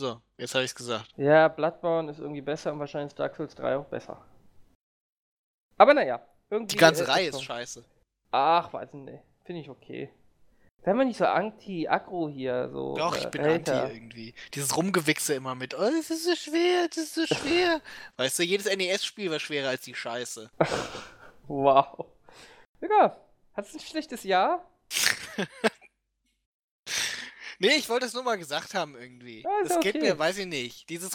So, jetzt habe ich es gesagt. Ja, Bloodborne ist irgendwie besser und wahrscheinlich ist Dark Souls 3 auch besser. Aber naja, irgendwie. Die ganze Reihe ist, scheiße. Ach, weiß nicht. Finde ich okay. Sei mal nicht so anti-aggro hier, so. Doch, ich äh, bin Hater. anti irgendwie. Dieses Rumgewichse immer mit, oh, das ist so schwer, das ist so schwer. weißt du, jedes NES-Spiel war schwerer als die Scheiße. wow. Digga, hast du ein schlechtes Jahr? Nee, ich wollte es nur mal gesagt haben irgendwie. Ja, das okay. geht mir, weiß ich nicht. Dieses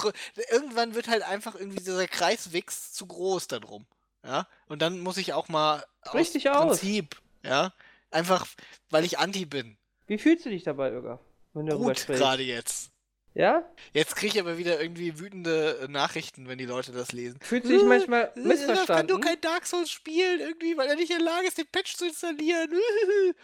irgendwann wird halt einfach irgendwie dieser Kreiswix zu groß da drum. Ja? Und dann muss ich auch mal Richtig aus Prinzip, aus. ja, einfach weil ich anti bin. Wie fühlst du dich dabei, Irga? Wenn du Gut, gerade jetzt. Ja? Jetzt kriege ich aber wieder irgendwie wütende äh, Nachrichten, wenn die Leute das lesen. Fühlt sich manchmal Äh, missverstanden. kann nur kein Dark Souls spielen, irgendwie, weil er nicht in der Lage ist, den Patch zu installieren.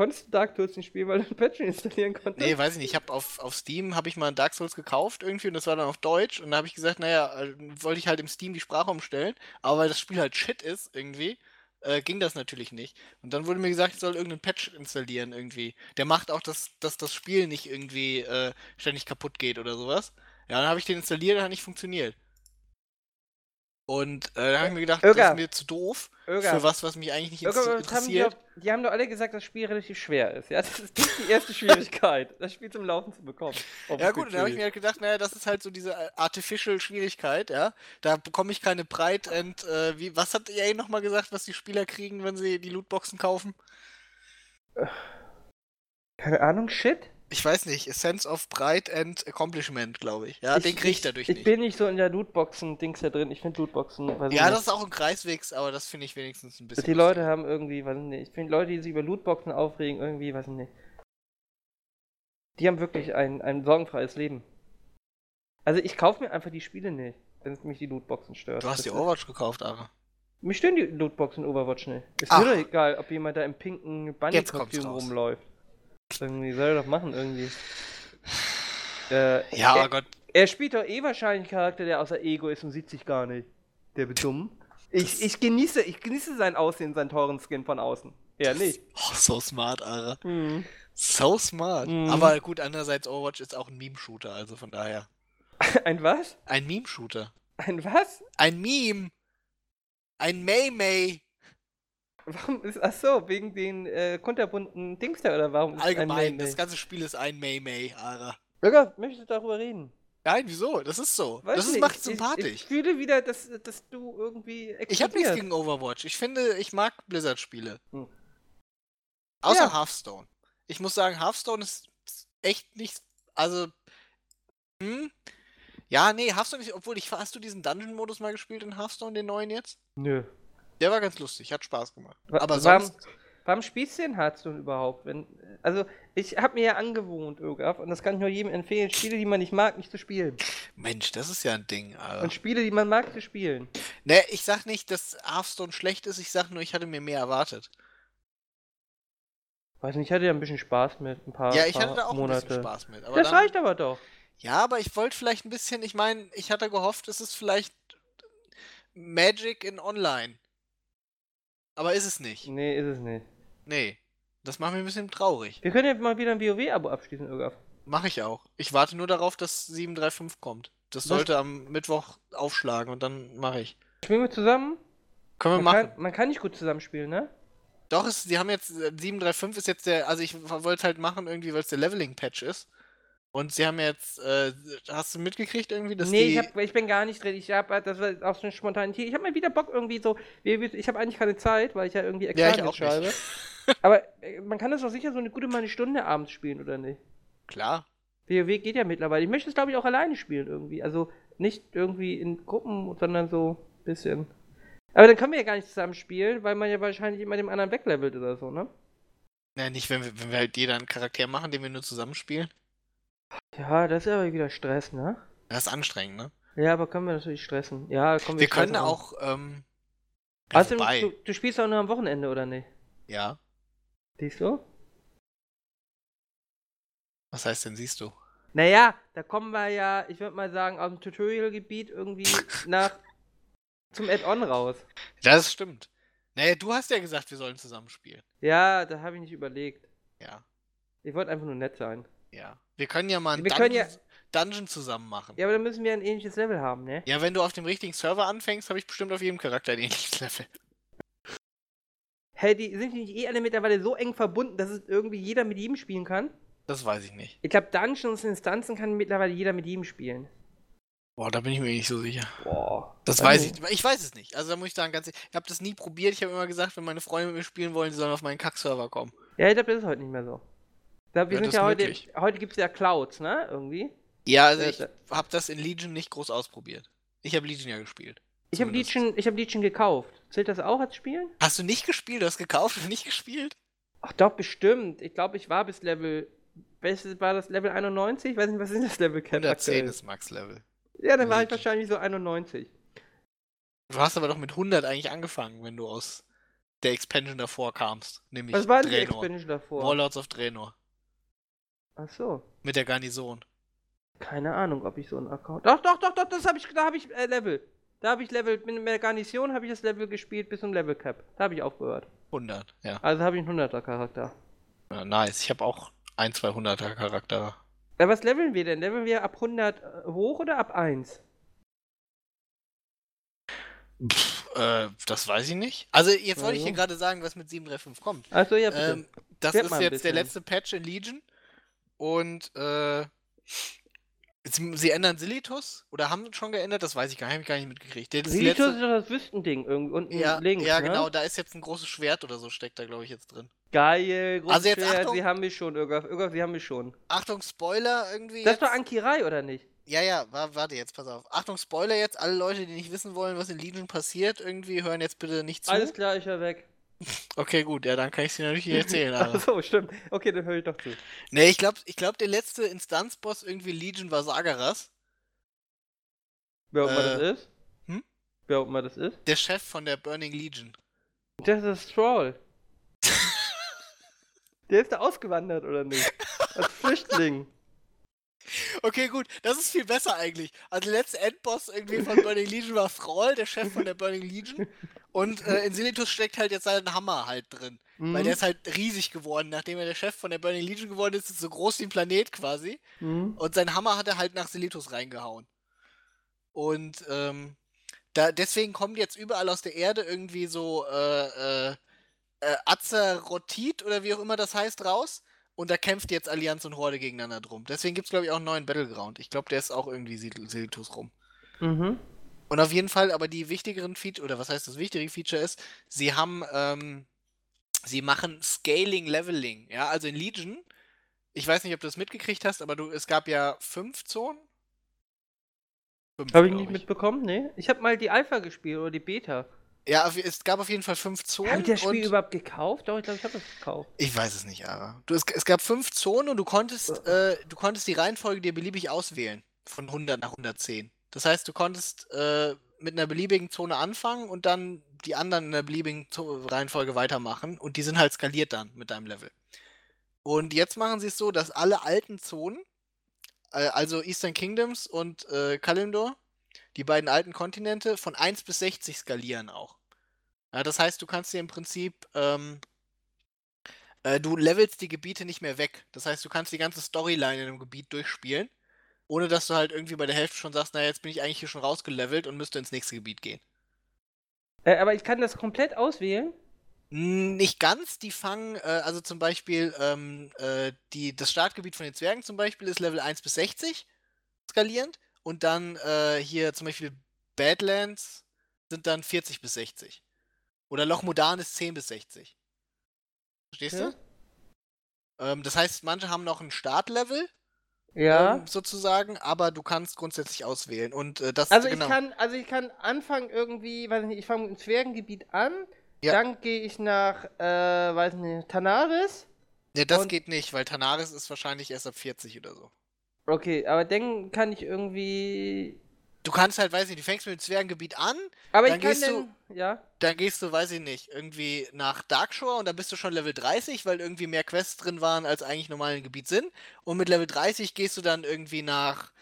Konntest du Dark Souls nicht spielen, weil du ein Patch installieren konntest? nee, weiß ich nicht. Ich habe auf, auf Steam habe ich mal Dark Souls gekauft irgendwie und das war dann auf Deutsch und da habe ich gesagt, naja, äh, wollte ich halt im Steam die Sprache umstellen, aber weil das Spiel halt shit ist irgendwie, äh, ging das natürlich nicht. Und dann wurde mir gesagt, ich soll irgendeinen Patch installieren irgendwie. Der macht auch, dass, dass das Spiel nicht irgendwie äh, ständig kaputt geht oder sowas. Ja, dann habe ich den installiert und hat nicht funktioniert. Und äh, dann habe ich mir gedacht, das Öger. ist mir zu doof Öger. für was, was mich eigentlich nicht Irgendwann inter- haben die, interessiert. die haben doch alle gesagt, dass das Spiel relativ schwer ist. Ja, das ist nicht die erste Schwierigkeit, das Spiel zum Laufen zu bekommen. Ja gut, dann habe ich mir halt gedacht, naja, das ist halt so diese äh, Artificial Schwierigkeit, ja. Da bekomme ich keine Breit and, äh, wie, was hat EA nochmal gesagt, was die Spieler kriegen, wenn sie die Lootboxen kaufen? Keine Ahnung, shit. Ich weiß nicht, a sense of Pride and Accomplishment, glaube ich. Ja, den krieg ich dadurch ich nicht. bin nicht so in der Lootboxen-Dings da drin. Ich finde Lootboxen. Ich ja, nicht. das ist auch ein Kreiswegs, aber das finde ich wenigstens ein bisschen. Die Leute haben irgendwie, weiß ich nicht. Ich finde Leute, die sich über Lootboxen aufregen, irgendwie, weiß ich nicht. Die haben wirklich ein, ein sorgenfreies Leben. Also ich kaufe mir einfach die Spiele nicht, wenn es mich die Lootboxen stört. Du hast die Overwatch gekauft, aber. Mich stören die Lootboxen in Overwatch nicht. Ist mir doch egal, ob jemand da im pinken raus. rumläuft. Irgendwie soll er doch machen, irgendwie. Äh, Ja, er, aber Gott. er spielt doch eh wahrscheinlich einen Charakter, der außer Ego ist und sieht sich gar nicht. Der wird dumm. Ich, ich genieße, ich genieße sein Aussehen, seinen teuren Skin von außen. Er nicht. Oh, so smart, Ara. Hm. So smart. Mhm. Aber gut, andererseits, Overwatch ist auch ein Meme-Shooter, also von daher. Ein was? Ein Meme-Shooter. Ein was? Ein Meme. Ein May-May. Warum ist, ach so, wegen den äh, kunterbunten Dings da oder warum ist Allgemein, das ganze Spiel ist ein May-May, Ara. Bürger, möchtest du darüber reden? Nein, wieso? Das ist so. Weiß das ist, nicht, macht sympathisch. Ich, ich fühle wieder, dass, dass du irgendwie Ich habe nichts explodierst. gegen Overwatch. Ich finde, ich mag Blizzard-Spiele. Hm. Außer Ja. Hearthstone. Ich muss sagen, Hearthstone ist echt nicht. Also. Hm? Ja, nee, Hearthstone ist. Obwohl, ich, hast du diesen Dungeon-Modus mal gespielt in Hearthstone, den neuen jetzt? Nö. Der war ganz lustig, hat Spaß gemacht. Aber warum- sonst. Warum spielst du denn Hearthstone überhaupt? Wenn, also, ich habe mir ja angewohnt, Ögaf, und das kann ich nur jedem empfehlen, Spiele, die man nicht mag, nicht zu spielen. Mensch, das ist ja ein Ding, Alter. Und Spiele, die man mag, zu spielen. Ne, ich sag nicht, dass Hearthstone schlecht ist, ich sag nur, ich hatte mir mehr erwartet. Weiß nicht, ich hatte ja ein bisschen Spaß mit ein paar, ja, ich paar hatte da auch Monate. ein bisschen Spaß mit. Das dann, reicht aber doch. Ja, aber ich wollte vielleicht ein bisschen, ich meine, ich hatte gehofft, es ist vielleicht Magic in Online. Aber ist es nicht. Nee, ist es nicht. Nee. Das macht mich ein bisschen traurig. Wir können ja mal wieder ein WoW-Abo abschließen, Ögaf. Mache ich auch. Ich warte nur darauf, dass 735 kommt. Das Was? sollte am Mittwoch aufschlagen und dann mache ich. Spielen wir zusammen? Können wir Man machen. kann, man kann nicht gut zusammenspielen, ne? Doch, es, die haben jetzt, äh, 735 ist jetzt der, also ich wollte es halt machen irgendwie, weil es der Leveling-Patch ist. Und sie haben jetzt, äh, hast du mitgekriegt irgendwie, dass nee, die... ich, hab, ich bin gar nicht drin. Ich hab, das war auch so eine Spontanität. Ich habe mal wieder Bock irgendwie so. Ich habe eigentlich keine Zeit, weil ich ja irgendwie Ja, ich Examen auch schreibe. Aber äh, man kann das doch sicher so eine gute mal eine Stunde abends spielen, oder nicht? Klar. WoW geht ja mittlerweile. Ich möchte es, glaube ich, auch alleine spielen irgendwie. Also nicht irgendwie in Gruppen, sondern so ein bisschen. Aber dann können wir ja gar nicht zusammen spielen, weil man ja wahrscheinlich immer dem anderen weglevelt oder so, ne? Naja, nicht, wenn wir, wenn wir halt jeder einen Charakter machen, den wir nur zusammenspielen. Ja, das ist aber wieder Stress, ne? Das ist anstrengend, ne? Ja, aber können wir natürlich stressen. Ja, kommen Wir können stressen an. auch, ähm... Wobei, du, du spielst auch nur am Wochenende, oder nicht? ja. Siehst du? Was heißt denn, siehst du? Naja, da kommen wir ja, ich würde mal sagen, aus dem Tutorial-Gebiet irgendwie nach zum Add-on raus. Das stimmt. Naja, du hast ja gesagt, wir sollen zusammenspielen. Ja, da habe ich nicht überlegt. Ja, Ich wollte einfach nur nett sein. ja. Wir können ja mal einen Wir Dungeon, ja- Dungeon zusammen machen. Ja, aber dann müssen wir ein ähnliches Level haben, ne? Ja, wenn du auf dem richtigen Server anfängst, habe ich bestimmt auf jedem Charakter ein ähnliches Level. Hey, die sind die nicht eh alle mittlerweile so eng verbunden, dass es irgendwie jeder mit jedem spielen kann? Das weiß ich nicht. Ich glaube, Dungeons und Instanzen kann mittlerweile jeder mit jedem spielen. Boah, da bin ich mir nicht so sicher. Boah. Das weiß ich. Ich weiß es nicht. Also da muss ich sagen, ganz ehrlich, ich habe das nie probiert. Ich habe immer gesagt, wenn meine Freunde mit mir spielen wollen, die sollen auf meinen Kack-Server kommen. Ja, ich glaube, das ist heute nicht mehr so. Glaub, wir Ja, sind ja heute, möglich. heute gibt es ja Clouds, ne? Irgendwie. Ja, also ich da- habe das in Legion nicht groß ausprobiert. Ich habe Legion ja gespielt. Ich habe. Legion, ich hab Legion gekauft. Zählt das auch als Spielen? Hast du nicht gespielt? Du hast gekauft und nicht gespielt? Ach doch, bestimmt. Ich glaube, ich war bis Level welches war das Level 91? Ich weiß nicht, was ist das Level Cap 110 aktuell? ist Max-Level. Ja, dann war ich Legion. wahrscheinlich so 91. Du hast aber doch mit 100 eigentlich angefangen, wenn du aus der Expansion davor kamst. Nämlich Was war die. Expansion davor? Warlords of Draenor. Ach so. Mit der Garnison. Keine Ahnung, ob ich so einen Account. Doch, doch, doch, doch, das habe ich, da habe ich äh, Level. Da habe ich Level, mit der Garnison habe ich das Level gespielt bis zum Level Cap. Da habe ich aufgehört. 100, ja. Also habe ich einen 100er Charakter. ja nice. Ich habe auch ein, 200er Charakter. Ja, was leveln wir denn? Leveln wir ab 100 äh, hoch oder ab 1? Pff, äh, das weiß ich nicht. Also, jetzt wollte ich hier Also. gerade sagen, was mit 735 kommt. Achso, ja, bitte. Ähm, das Erklärt ist jetzt der letzte Patch in Legion. Und äh, sie, sie ändern Silitus oder haben schon geändert, das weiß ich gar nicht, habe ich gar nicht mitgekriegt. Der- Silitus letzte- ist doch das Wüstending irgendwie unten ja, links. ja ne? genau, da ist jetzt ein großes Schwert oder so, steckt da, glaube ich, jetzt drin. Geil, großes Also jetzt Schwert, Achtung. sie haben mich schon, Irgaf. Irgaf, sie haben mich schon. Achtung, Spoiler irgendwie. Das ist jetzt. doch Ankirai, oder nicht? Ja, ja, wa- warte jetzt, pass auf. Achtung, Spoiler jetzt. Alle Leute, die nicht wissen wollen, was in Legion passiert, irgendwie hören jetzt bitte nicht zu. Alles klar, ich höre weg. Okay, gut, ja, dann kann ich dir natürlich nicht erzählen. Aber. Achso, stimmt. Okay, dann höre ich doch zu. nee, ich glaube, ich glaub, der letzte Instanzboss irgendwie Legion war Sagaras. Wer auch immer Äh, das ist? hm? Wer auch immer das ist? Der Chef von der Burning Legion. Das ist Stroll. Der ist da ausgewandert, oder nicht? Als Flüchtling. Okay, gut, das ist viel besser eigentlich. Also der letzte Endboss irgendwie von Burning Legion war Thrall, der Chef von der Burning Legion. Und äh, in Silitus steckt halt jetzt sein Hammer halt drin. Weil Mhm. der ist halt riesig geworden. Nachdem er der Chef von der Burning Legion geworden ist, ist so groß wie ein Planet quasi. Mhm. Und sein Hammer hat er halt nach Silitus reingehauen. Und ähm, da, deswegen kommt jetzt überall aus der Erde irgendwie so äh, äh, äh, Azerotit oder wie auch immer das heißt raus. Und da kämpft jetzt Allianz und Horde gegeneinander drum. Deswegen gibt es, glaube ich, auch einen neuen Battleground. Ich glaube, der ist auch irgendwie Sil Silitus rum. Mhm. Und auf jeden Fall, aber die wichtigeren Feature, oder was heißt das wichtige Feature ist, sie haben, ähm, sie machen Scaling Leveling. Ja, also in Legion, ich weiß nicht, ob du das mitgekriegt hast, aber du, es gab ja fünf Zonen. Habe ich nicht mitbekommen? Nee. Ich habe mal die Alpha gespielt oder die Beta. Ja, es gab auf jeden Fall fünf Zonen. Haben die das Spiel überhaupt gekauft? Doch, ich glaube, ich habe das gekauft. ich weiß es nicht, aber du, es, es gab fünf Zonen und du konntest, äh, du konntest die Reihenfolge dir beliebig auswählen. Von 100 nach 110. Das heißt, du konntest äh, mit einer beliebigen Zone anfangen und dann die anderen in einer beliebigen Zo Reihenfolge weitermachen. Und die sind halt skaliert dann mit deinem Level. Und jetzt machen sie es so, dass alle alten Zonen, äh, also Eastern Kingdoms und äh, Kalimdor, die beiden alten Kontinente, von 1 bis 60 skalieren auch. Ja, das heißt, du kannst dir im Prinzip, ähm, äh, du levelst die Gebiete nicht mehr weg. Das heißt, du kannst die ganze Storyline in einem Gebiet durchspielen, ohne dass du halt irgendwie bei der Hälfte schon sagst, naja, jetzt bin ich eigentlich hier schon rausgelevelt und müsste ins nächste Gebiet gehen. Äh, aber ich kann das komplett auswählen. Nicht ganz, die fangen, äh, also zum Beispiel, ähm, äh, die, das Startgebiet von den Zwergen zum Beispiel ist Level 1 bis 60 skalierend und dann äh, hier zum Beispiel Badlands sind dann 40 bis 60. Oder Loch Modan ist 10 bis 60. Verstehst Ja. du? Ähm, das heißt, manche haben noch ein Startlevel, Ja. ähm, sozusagen, aber du kannst grundsätzlich auswählen. Und äh, das Also genau. ich kann, also ich kann anfangen irgendwie, weiß nicht, ich fange im Zwergengebiet an, Ja. dann gehe ich nach, äh, weiß nicht, Tanaris. Ja, das geht nicht, weil Tanaris ist wahrscheinlich erst ab 40 oder so. Okay, aber dann kann ich irgendwie. Du kannst halt, weiß ich nicht, du fängst mit dem Zwergengebiet an, Aber Dann ich kann gehst du- dann, ja. dann gehst du, weiß ich nicht, irgendwie nach Darkshore und dann bist du schon Level 30, weil irgendwie mehr Quests drin waren, als eigentlich normal im Gebiet sind. Und mit Level 30 gehst du dann irgendwie nach,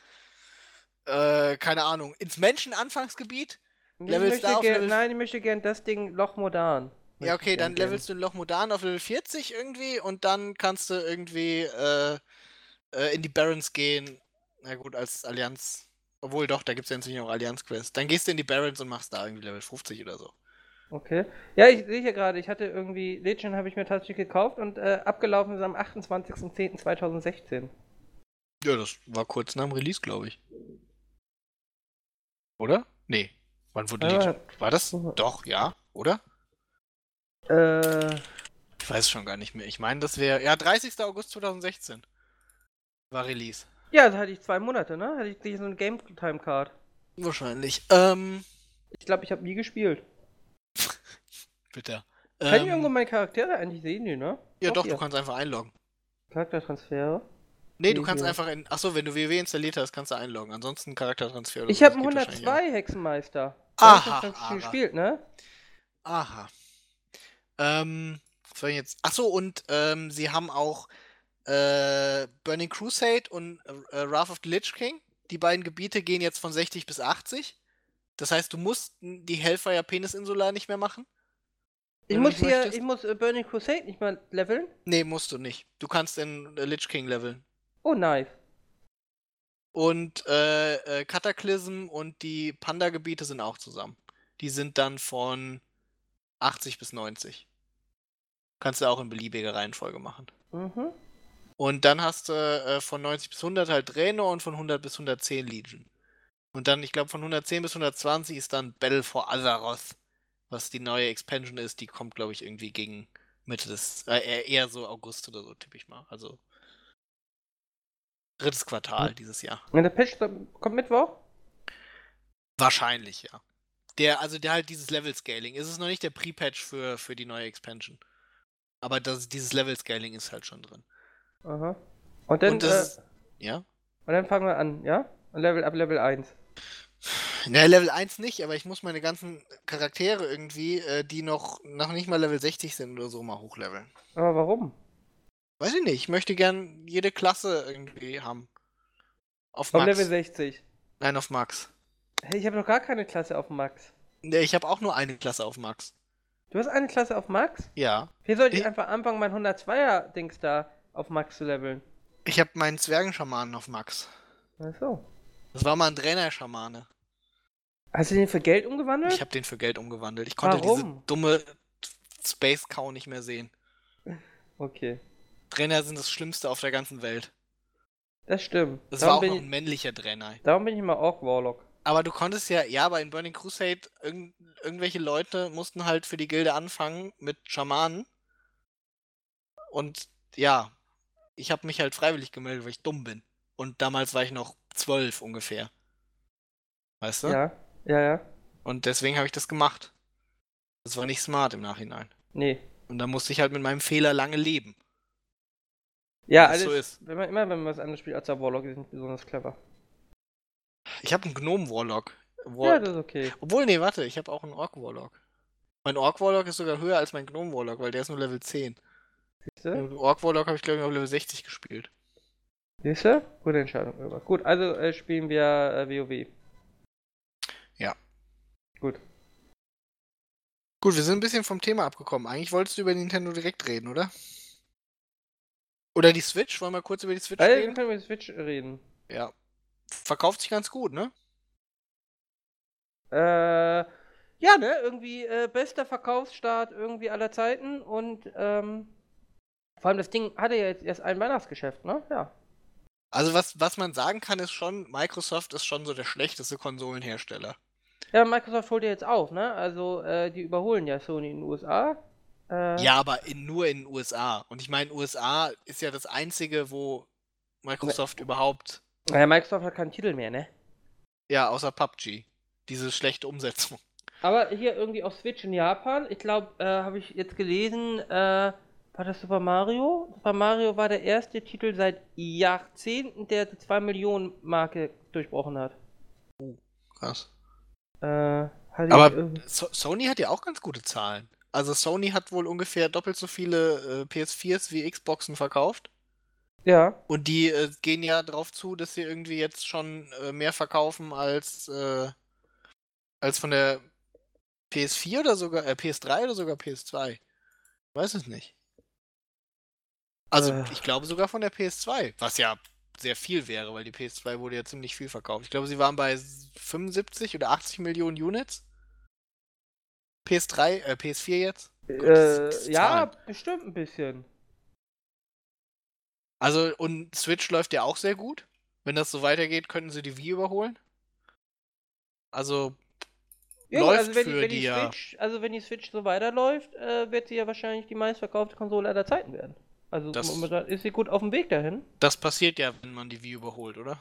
äh, keine Ahnung, ins Menschenanfangsgebiet. Levelst da auf gern, Level- nein, ich möchte gern das Ding Loch Modan. Ja, okay, dann levelst du in Loch Modan auf Level 40 irgendwie und dann kannst du irgendwie äh, äh, in die Barrens gehen. Na gut, als Allianz. Obwohl doch, da gibt es ja inzwischen auch Allianz-Quests. Dann gehst du in die Barrens und machst da irgendwie Level 50 oder so. Okay. Ja, ich sehe hier gerade, ich hatte irgendwie, Legion habe ich mir tatsächlich gekauft und äh, abgelaufen ist am 28.10.2016. Ja, das war kurz nach dem Release, glaube ich. Oder? Nee. Wann wurde Ja, Legion? War das? Doch, ja, oder? Äh, Ich weiß schon gar nicht mehr. Ich meine, das wäre. Ja, 30. August 2016 war Release. ja, da hatte ich zwei Monate, ne? Hatte ich so eine Game Time Card. Wahrscheinlich. Ähm, Ich glaube, ich habe nie gespielt. bitte. Kann ich Ähm, irgendwo meine Charaktere eigentlich sehen, die, ne? ja, doch, hier. du kannst einfach einloggen. Charaktertransfer. Nee, du kannst hier. einfach in. Achso, wenn du WoW installiert hast, kannst du einloggen. Ansonsten Charaktertransfer oder Ich so, habe das einen geht wahrscheinlich 102 Hexenmeister. Aha, das schon aber- gespielt, ne? auch. Aha. Ähm, was war denn jetzt? Achso, und ähm, sie haben auch äh, Burning Crusade und äh, Wrath of the Lich King. Die beiden Gebiete gehen jetzt von 60 bis 80. Das heißt, du musst die Hellfire Penisinsula nicht mehr machen. Ich muss hier, möchtest. ich muss äh, Burning Crusade nicht mal leveln. Nee, musst du nicht. Du kannst in äh, Lich King leveln. Oh, nice. Und äh, äh, Cataclysm und die Panda-Gebiete sind auch zusammen. Die sind dann von 80 bis 90. Kannst du auch in beliebiger Reihenfolge machen. Mhm. Und dann hast du äh, von 90 bis 100 halt Draenor und von 100 bis 110 Legion. Und dann, ich glaube, von 110 bis 120 ist dann Battle for Azeroth, was die neue Expansion ist. Die kommt, glaube ich, irgendwie gegen Mitte des, äh, eher- so August oder so, tippe ich mal. Also drittes Quartal dieses Jahr. Und der Patch kommt Mittwoch? Wahrscheinlich, ja. Der, also der halt dieses Level-Scaling. Es ist noch nicht der Pre-Patch für, für die neue Expansion. Aber das, dieses Level-Scaling ist halt schon drin. Aha. Und dann, Und äh, das ist, ja? und dann fangen wir an, ja? Und Level ab Level 1. Ne, Level 1 nicht, aber ich muss meine ganzen Charaktere irgendwie, äh, die noch, noch nicht mal Level 60 sind oder so, mal hochleveln. Aber warum? Weiß ich nicht, ich möchte gern jede Klasse irgendwie haben. Auf Auf Max. Level 60. Nein, auf Max. Hey, ich habe noch gar keine Klasse auf Max. Ne, ich habe auch nur eine Klasse auf Max. Du hast eine Klasse auf Max? Ja. Hier sollte ich Ich- einfach anfangen, mein 102er-Dings da auf Max zu leveln. Ich habe meinen Zwergenschamanen auf Max. Ach so. Das war mal ein Trainer-Schamane. Hast du den für Geld umgewandelt? Ich habe den für Geld umgewandelt. Ich konnte diese Warum? dumme Space Cow nicht mehr sehen. Okay. Trainer sind das Schlimmste auf der ganzen Welt. Das stimmt. Das darum, war auch noch ein männlicher Trainer. darum bin ich immer Orc Warlock. Aber du konntest ja, ja, aber in Burning Crusade, irgend, irgendwelche Leute mussten halt für die Gilde anfangen mit Schamanen. Und ja, ich habe mich halt freiwillig gemeldet, weil ich dumm bin. Und damals war ich noch zwölf ungefähr. Weißt du? Ja, ja, ja. Und deswegen habe ich das gemacht. Das war nicht smart im Nachhinein. Nee. Und da musste ich halt mit meinem Fehler lange leben. Ja, alles, so ist. Wenn man, immer wenn man was anderes spielt als der Warlock, ist nicht besonders clever. Ich habe einen Gnome-Warlock. Ja, War das ist okay. Obwohl, nee, warte, ich habe auch einen Orc-Warlock. Mein Orc-Warlock ist sogar höher als mein Gnome-Warlock, weil der ist nur Level 10. Siehst du? Den Orc-Warlock habe ich, glaube ich, auf Level 60 gespielt. Siehst du? Gute Entscheidung. Gut, also äh, spielen wir äh, WoW. Ja. Gut. Gut, wir sind ein bisschen vom Thema abgekommen. Eigentlich wolltest du über Nintendo direkt reden, oder? Oder die Switch? Wollen wir kurz über die Switch Also, wir reden? können über Switch reden. Ja. Verkauft sich ganz gut, ne? Äh, ja, ne? Irgendwie äh, bester Verkaufsstart irgendwie aller Zeiten und ähm, vor allem das Ding hatte ja jetzt erst ein Weihnachtsgeschäft, ne? Ja. Also was, was man sagen kann, ist schon, Microsoft ist schon so der schlechteste Konsolenhersteller. Ja, Microsoft holt ja jetzt auf, ne? Also, äh, die überholen ja Sony in den USA. Äh, Ja, aber in, nur in den USA. Und ich meine, USA ist ja das einzige, wo Microsoft überhaupt, Naja, Microsoft hat keinen Titel mehr, ne? ja, außer PUBG, diese schlechte Umsetzung. Aber hier irgendwie auf Switch in Japan, ich glaube, äh, habe ich jetzt gelesen, äh, war das Super Mario? Super Mario war der erste Titel seit Jahrzehnten, der die 2 Millionen Marke durchbrochen hat. Krass. Äh, Aber irgendwie- So Sony hat ja auch ganz gute Zahlen. Also Sony hat wohl ungefähr doppelt so viele äh, PS4s wie Xboxen verkauft. ja, Und die äh, gehen ja darauf zu, dass sie irgendwie jetzt schon äh, mehr verkaufen als, äh, als von der PS4 oder sogar, äh, PS3 oder sogar PS2. Ich weiß es nicht. Also, Äh. ich glaube sogar von der PS2, was ja sehr viel wäre, weil die PS2 wurde ja ziemlich viel verkauft. Ich glaube, sie waren bei 75 oder 80 Millionen Units. PS3, äh, PS4 jetzt. Gott, das äh, ja, bestimmt ein bisschen. Also, und Switch läuft ja auch sehr gut. Wenn das so weitergeht, könnten sie die Wii überholen. Also, Ja, läuft also wenn, für die, wenn die die ja. Switch, also wenn die Switch so weiterläuft, äh, wird sie ja wahrscheinlich die meistverkaufte Konsole aller Zeiten werden. Also Das- ist sie gut auf dem Weg dahin. Das passiert ja, wenn man die Wii überholt, oder?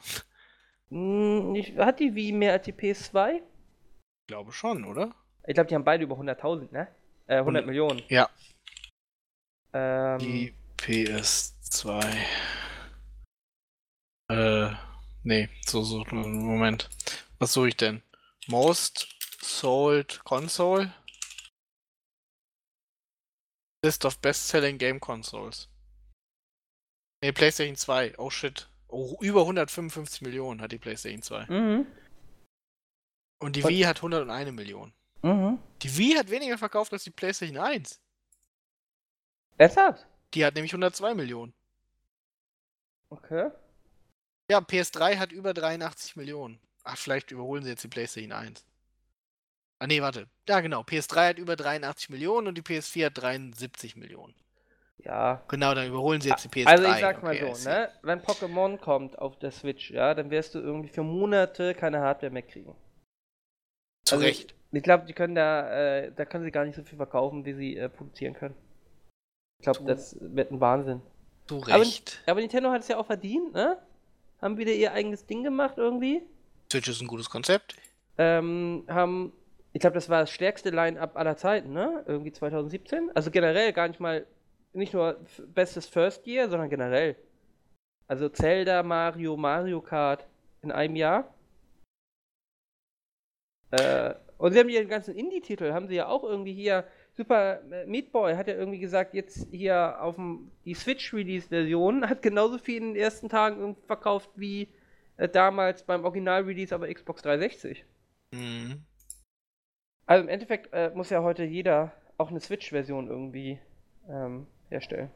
Hm, hat die Wii mehr als die PS2? Ich glaube schon, oder? Ich glaube, die haben beide über 100.000, ne? Äh, 100 Und- Millionen. Ja. Ähm, Die PS2. Äh, nee, so, so, Moment. Was suche ich denn? Most sold console? List of best-selling game consoles. Nee, PlayStation 2. Oh shit. Oh, über 155 Millionen hat die PlayStation 2. Mhm. Und die Wii hat 101 Millionen. Mhm. Die Wii hat weniger verkauft als die PlayStation 1. Ernsthaft? Die hat nämlich 102 Millionen. Okay. Ja, PS3 hat über 83 Millionen. Ach, vielleicht überholen sie jetzt die PlayStation 1. Ah, nee, warte. Ja, genau. PS3 hat über 83 Millionen und die PS4 hat 73 Millionen. Ja. Genau, dann überholen sie jetzt die PS3. Also ich sag's mal Okay, so, ne? Wenn Pokémon kommt auf der Switch, ja, dann wirst du irgendwie für Monate keine Hardware mehr kriegen. Zu Also, Recht. Ich glaube, die können da, äh, da können sie gar nicht so viel verkaufen, wie sie äh, produzieren können. Ich glaube, das wird ein Wahnsinn. Zu Aber- Recht. Aber Nintendo hat es ja auch verdient, ne? Haben wieder ihr eigenes Ding gemacht irgendwie. Switch ist ein gutes Konzept. Ähm, haben, ich glaube, das war das stärkste Line-Up aller Zeiten, ne? Irgendwie 2017. Also generell gar nicht mal, nicht nur bestes First Year, sondern generell. Also Zelda, Mario, Mario Kart in einem Jahr. Äh, und sie haben ihren ganzen Indie-Titel, haben sie ja auch irgendwie hier. Super äh, Meat Boy hat ja irgendwie gesagt, jetzt hier auf dem, die Switch-Release-Version hat genauso viel in den ersten Tagen verkauft wie äh, damals beim Original-Release, aber Xbox 360. Mhm. Also im Endeffekt äh, muss ja heute jeder auch eine Switch-Version irgendwie ähm, herstellen.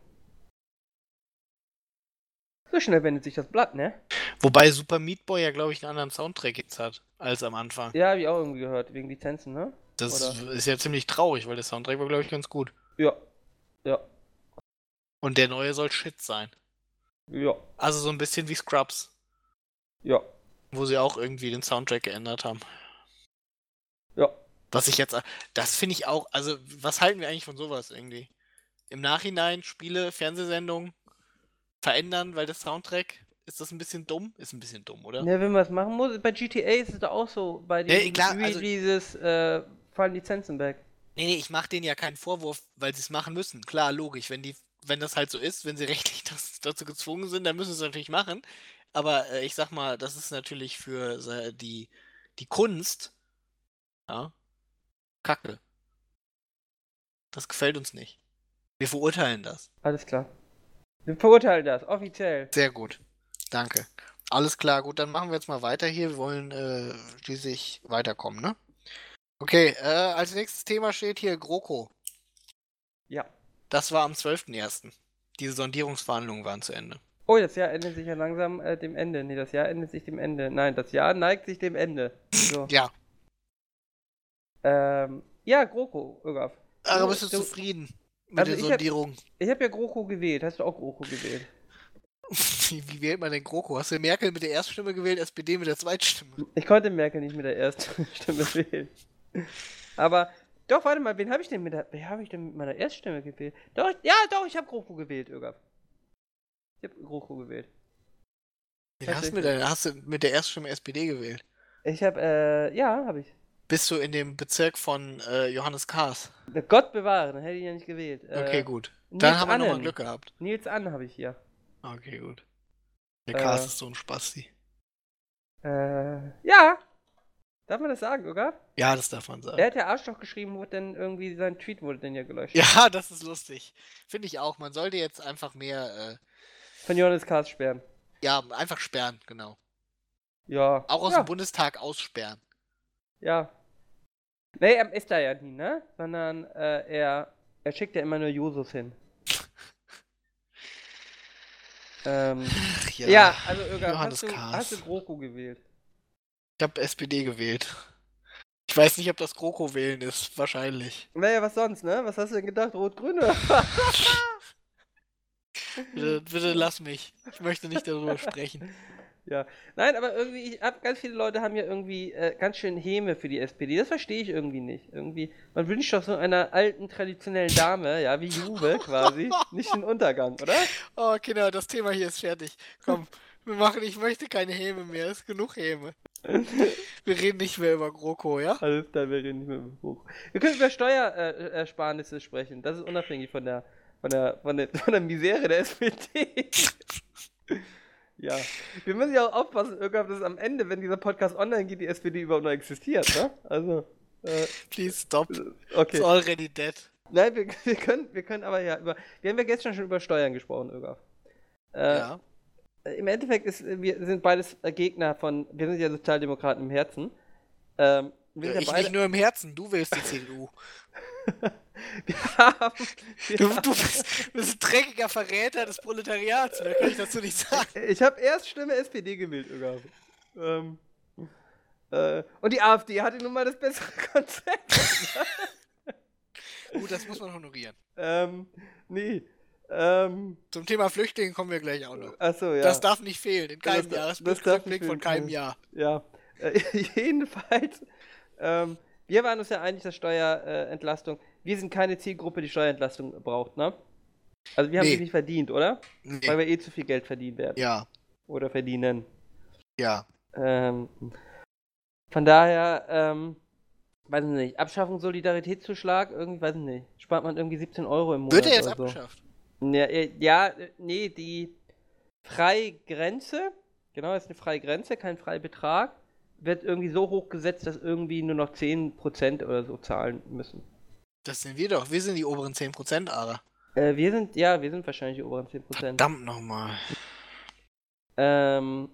So schnell wendet sich das Blatt, ne? Wobei Super Meat Boy ja, glaube ich, einen anderen Soundtrack jetzt hat als am Anfang. Ja, habe ich auch irgendwie gehört, wegen Lizenzen, ne? Das ist ja ziemlich traurig, weil der Soundtrack war, glaube ich, ganz gut. Ja. Ja. Und der neue soll Shit sein. Ja. Also so ein bisschen wie Scrubs, Ja. wo sie auch irgendwie den Soundtrack geändert haben. Ja. Was ich jetzt, das finde ich auch, also was halten wir eigentlich von sowas irgendwie? Im Nachhinein Spiele, Fernsehsendungen verändern, weil der Soundtrack, ist das ein bisschen dumm? Ist ein bisschen dumm, oder? Ja, wenn man es machen muss, bei GTA ist es doch auch so, bei Ja, den klar, also- Releases äh, fallen Lizenzen weg. Nee, nee, ich mache denen ja keinen Vorwurf, weil sie es machen müssen. Klar, logisch, wenn die, wenn das halt so ist, wenn sie rechtlich das, dazu gezwungen sind, dann müssen sie es natürlich machen. Aber äh, ich sag mal, das ist natürlich für äh, die, die Kunst, ja, Kacke. Das gefällt uns nicht. Wir verurteilen das. Alles klar. Wir verurteilen das, offiziell. Sehr gut. Danke. Alles klar, gut, dann machen wir jetzt mal weiter hier. Wir wollen äh, schließlich weiterkommen, ne? Okay, äh, als nächstes Thema steht hier GroKo. Ja. Das war am 12.01. Diese Sondierungsverhandlungen waren zu Ende. Oh, das Jahr endet sich ja langsam äh, dem Ende. Nee, das Jahr endet sich dem Ende. Nein, das Jahr neigt sich dem Ende. So. Ja, ähm, ja, GroKo, Ögaf. aber bist du, du- zufrieden mit Also der ich hab- Sondierung? Ich habe ja GroKo gewählt. Hast du auch GroKo gewählt? Wie, wie wählt man denn GroKo? Hast du Merkel mit der Erststimme gewählt, SPD mit der Zweitstimme? Ich konnte Merkel nicht mit der ersten Stimme wählen. Aber, doch, warte mal, wen habe ich denn mit der, wen habe ich denn mit meiner Erststimme gewählt? Doch, ja, doch, ich habe GroKo gewählt, Ögaf. Ich habe GroKo gewählt. Wen hast, du mit der, hast du mit der Erststimme SPD gewählt? Ich habe, äh, ja, habe ich. Bist du in dem Bezirk von äh, Johannes Kahrs? Gott bewahre, dann hätte ich ja nicht gewählt. Okay, Äh, gut. Nils Dann haben wir nochmal. Glück gehabt. Nils An habe ich hier. Okay, gut. Der Äh. Kahrs ist so ein Spasti. Äh, ja. Darf man das sagen, oder? Ja, das darf man sagen. Er hat ja Arschloch geschrieben, wurde dann irgendwie, sein Tweet wurde dann ja gelöscht. Ja, das ist lustig. Finde ich auch. Man sollte jetzt einfach mehr, Von Johannes Kars sperren. äh, ja, einfach sperren, genau. Ja. Auch aus ja. dem Bundestag aussperren. Ja. Nee, er ist da ja nie, ne? Sondern äh, er, er schickt ja immer nur Jusos hin. ähm, Ach ja. also Johannes hast du, hast du GroKo gewählt? Ich habe SPD gewählt. Ich weiß nicht, ob das GroKo wählen ist. Wahrscheinlich. Naja, was sonst, ne? Was hast du denn gedacht? Rot-Grün oder? Bitte, bitte lass mich. Ich möchte nicht darüber sprechen. Ja. Nein, aber irgendwie, ich hab, ganz viele Leute haben ja irgendwie äh, ganz schön Häme für die SPD. Das verstehe ich irgendwie nicht. Irgendwie, man wünscht doch so einer alten, traditionellen Dame, ja, wie Juve quasi, nicht den Untergang, oder? Oh, Kinder, das Thema hier ist fertig. Komm, wir machen, ich möchte keine Häme mehr. Es ist genug Häme. Wir reden nicht mehr über GroKo, ja? Alles klar, wir reden nicht mehr über Buch. Wir können über Steuerersparnisse sprechen. Das ist unabhängig von der, von der, von der, von der Misere der SPD. Ja. Wir müssen ja auch aufpassen, irgendwann, dass am Ende, wenn dieser Podcast online geht, die SPD überhaupt noch existiert, ne? Also. Äh, Please stop. Okay. It's already dead. Nein, wir, wir, können, wir können aber ja über. Wir haben ja gestern schon über Steuern gesprochen, Ögaf. Äh, ja. Im Endeffekt ist, wir sind beides Gegner von. Wir sind ja Sozialdemokraten im Herzen. Ähm, ja, ich beide... nicht nur im Herzen, du willst die CDU. wir haben, wir du, du, bist, bist, ein dreckiger Verräter des Proletariats, mehr kann ich dazu nicht sagen. Ich habe erst Stimme SPD gewählt, Ögaf. Ähm, äh, und die AfD hatte nun mal das bessere Konzept. Gut, das muss man honorieren. Ähm, nee. Ähm, Zum Thema Flüchtlinge kommen wir gleich auch noch. Achso, ja. Das darf nicht fehlen, in keinem das, Jahresrückblick von keinem Jahr. Ja. Äh, jedenfalls, ähm, wir waren uns ja einig, dass Steuerentlastung, äh, wir sind keine Zielgruppe, die Steuerentlastung braucht, ne? Also wir haben nee. die nicht verdient, oder? Nee. Weil wir eh zu viel Geld verdienen werden. Ja. Oder verdienen. Ja. Ähm, von daher, ähm, weiß ich nicht, Abschaffung Solidaritätszuschlag, irgendwie, weiß ich nicht, spart man irgendwie 17 Euro im Monat. Wird er jetzt abgeschafft? Ja, äh, ja, nee, die Freigrenze, genau, das ist eine Freigrenze, kein Freibetrag, wird irgendwie so hoch gesetzt, dass irgendwie nur noch 10% oder so zahlen müssen. Das sind wir doch, wir sind die oberen 10%, Ara. Äh, wir sind, ja, wir sind wahrscheinlich die oberen 10%. Verdammt nochmal. Ähm,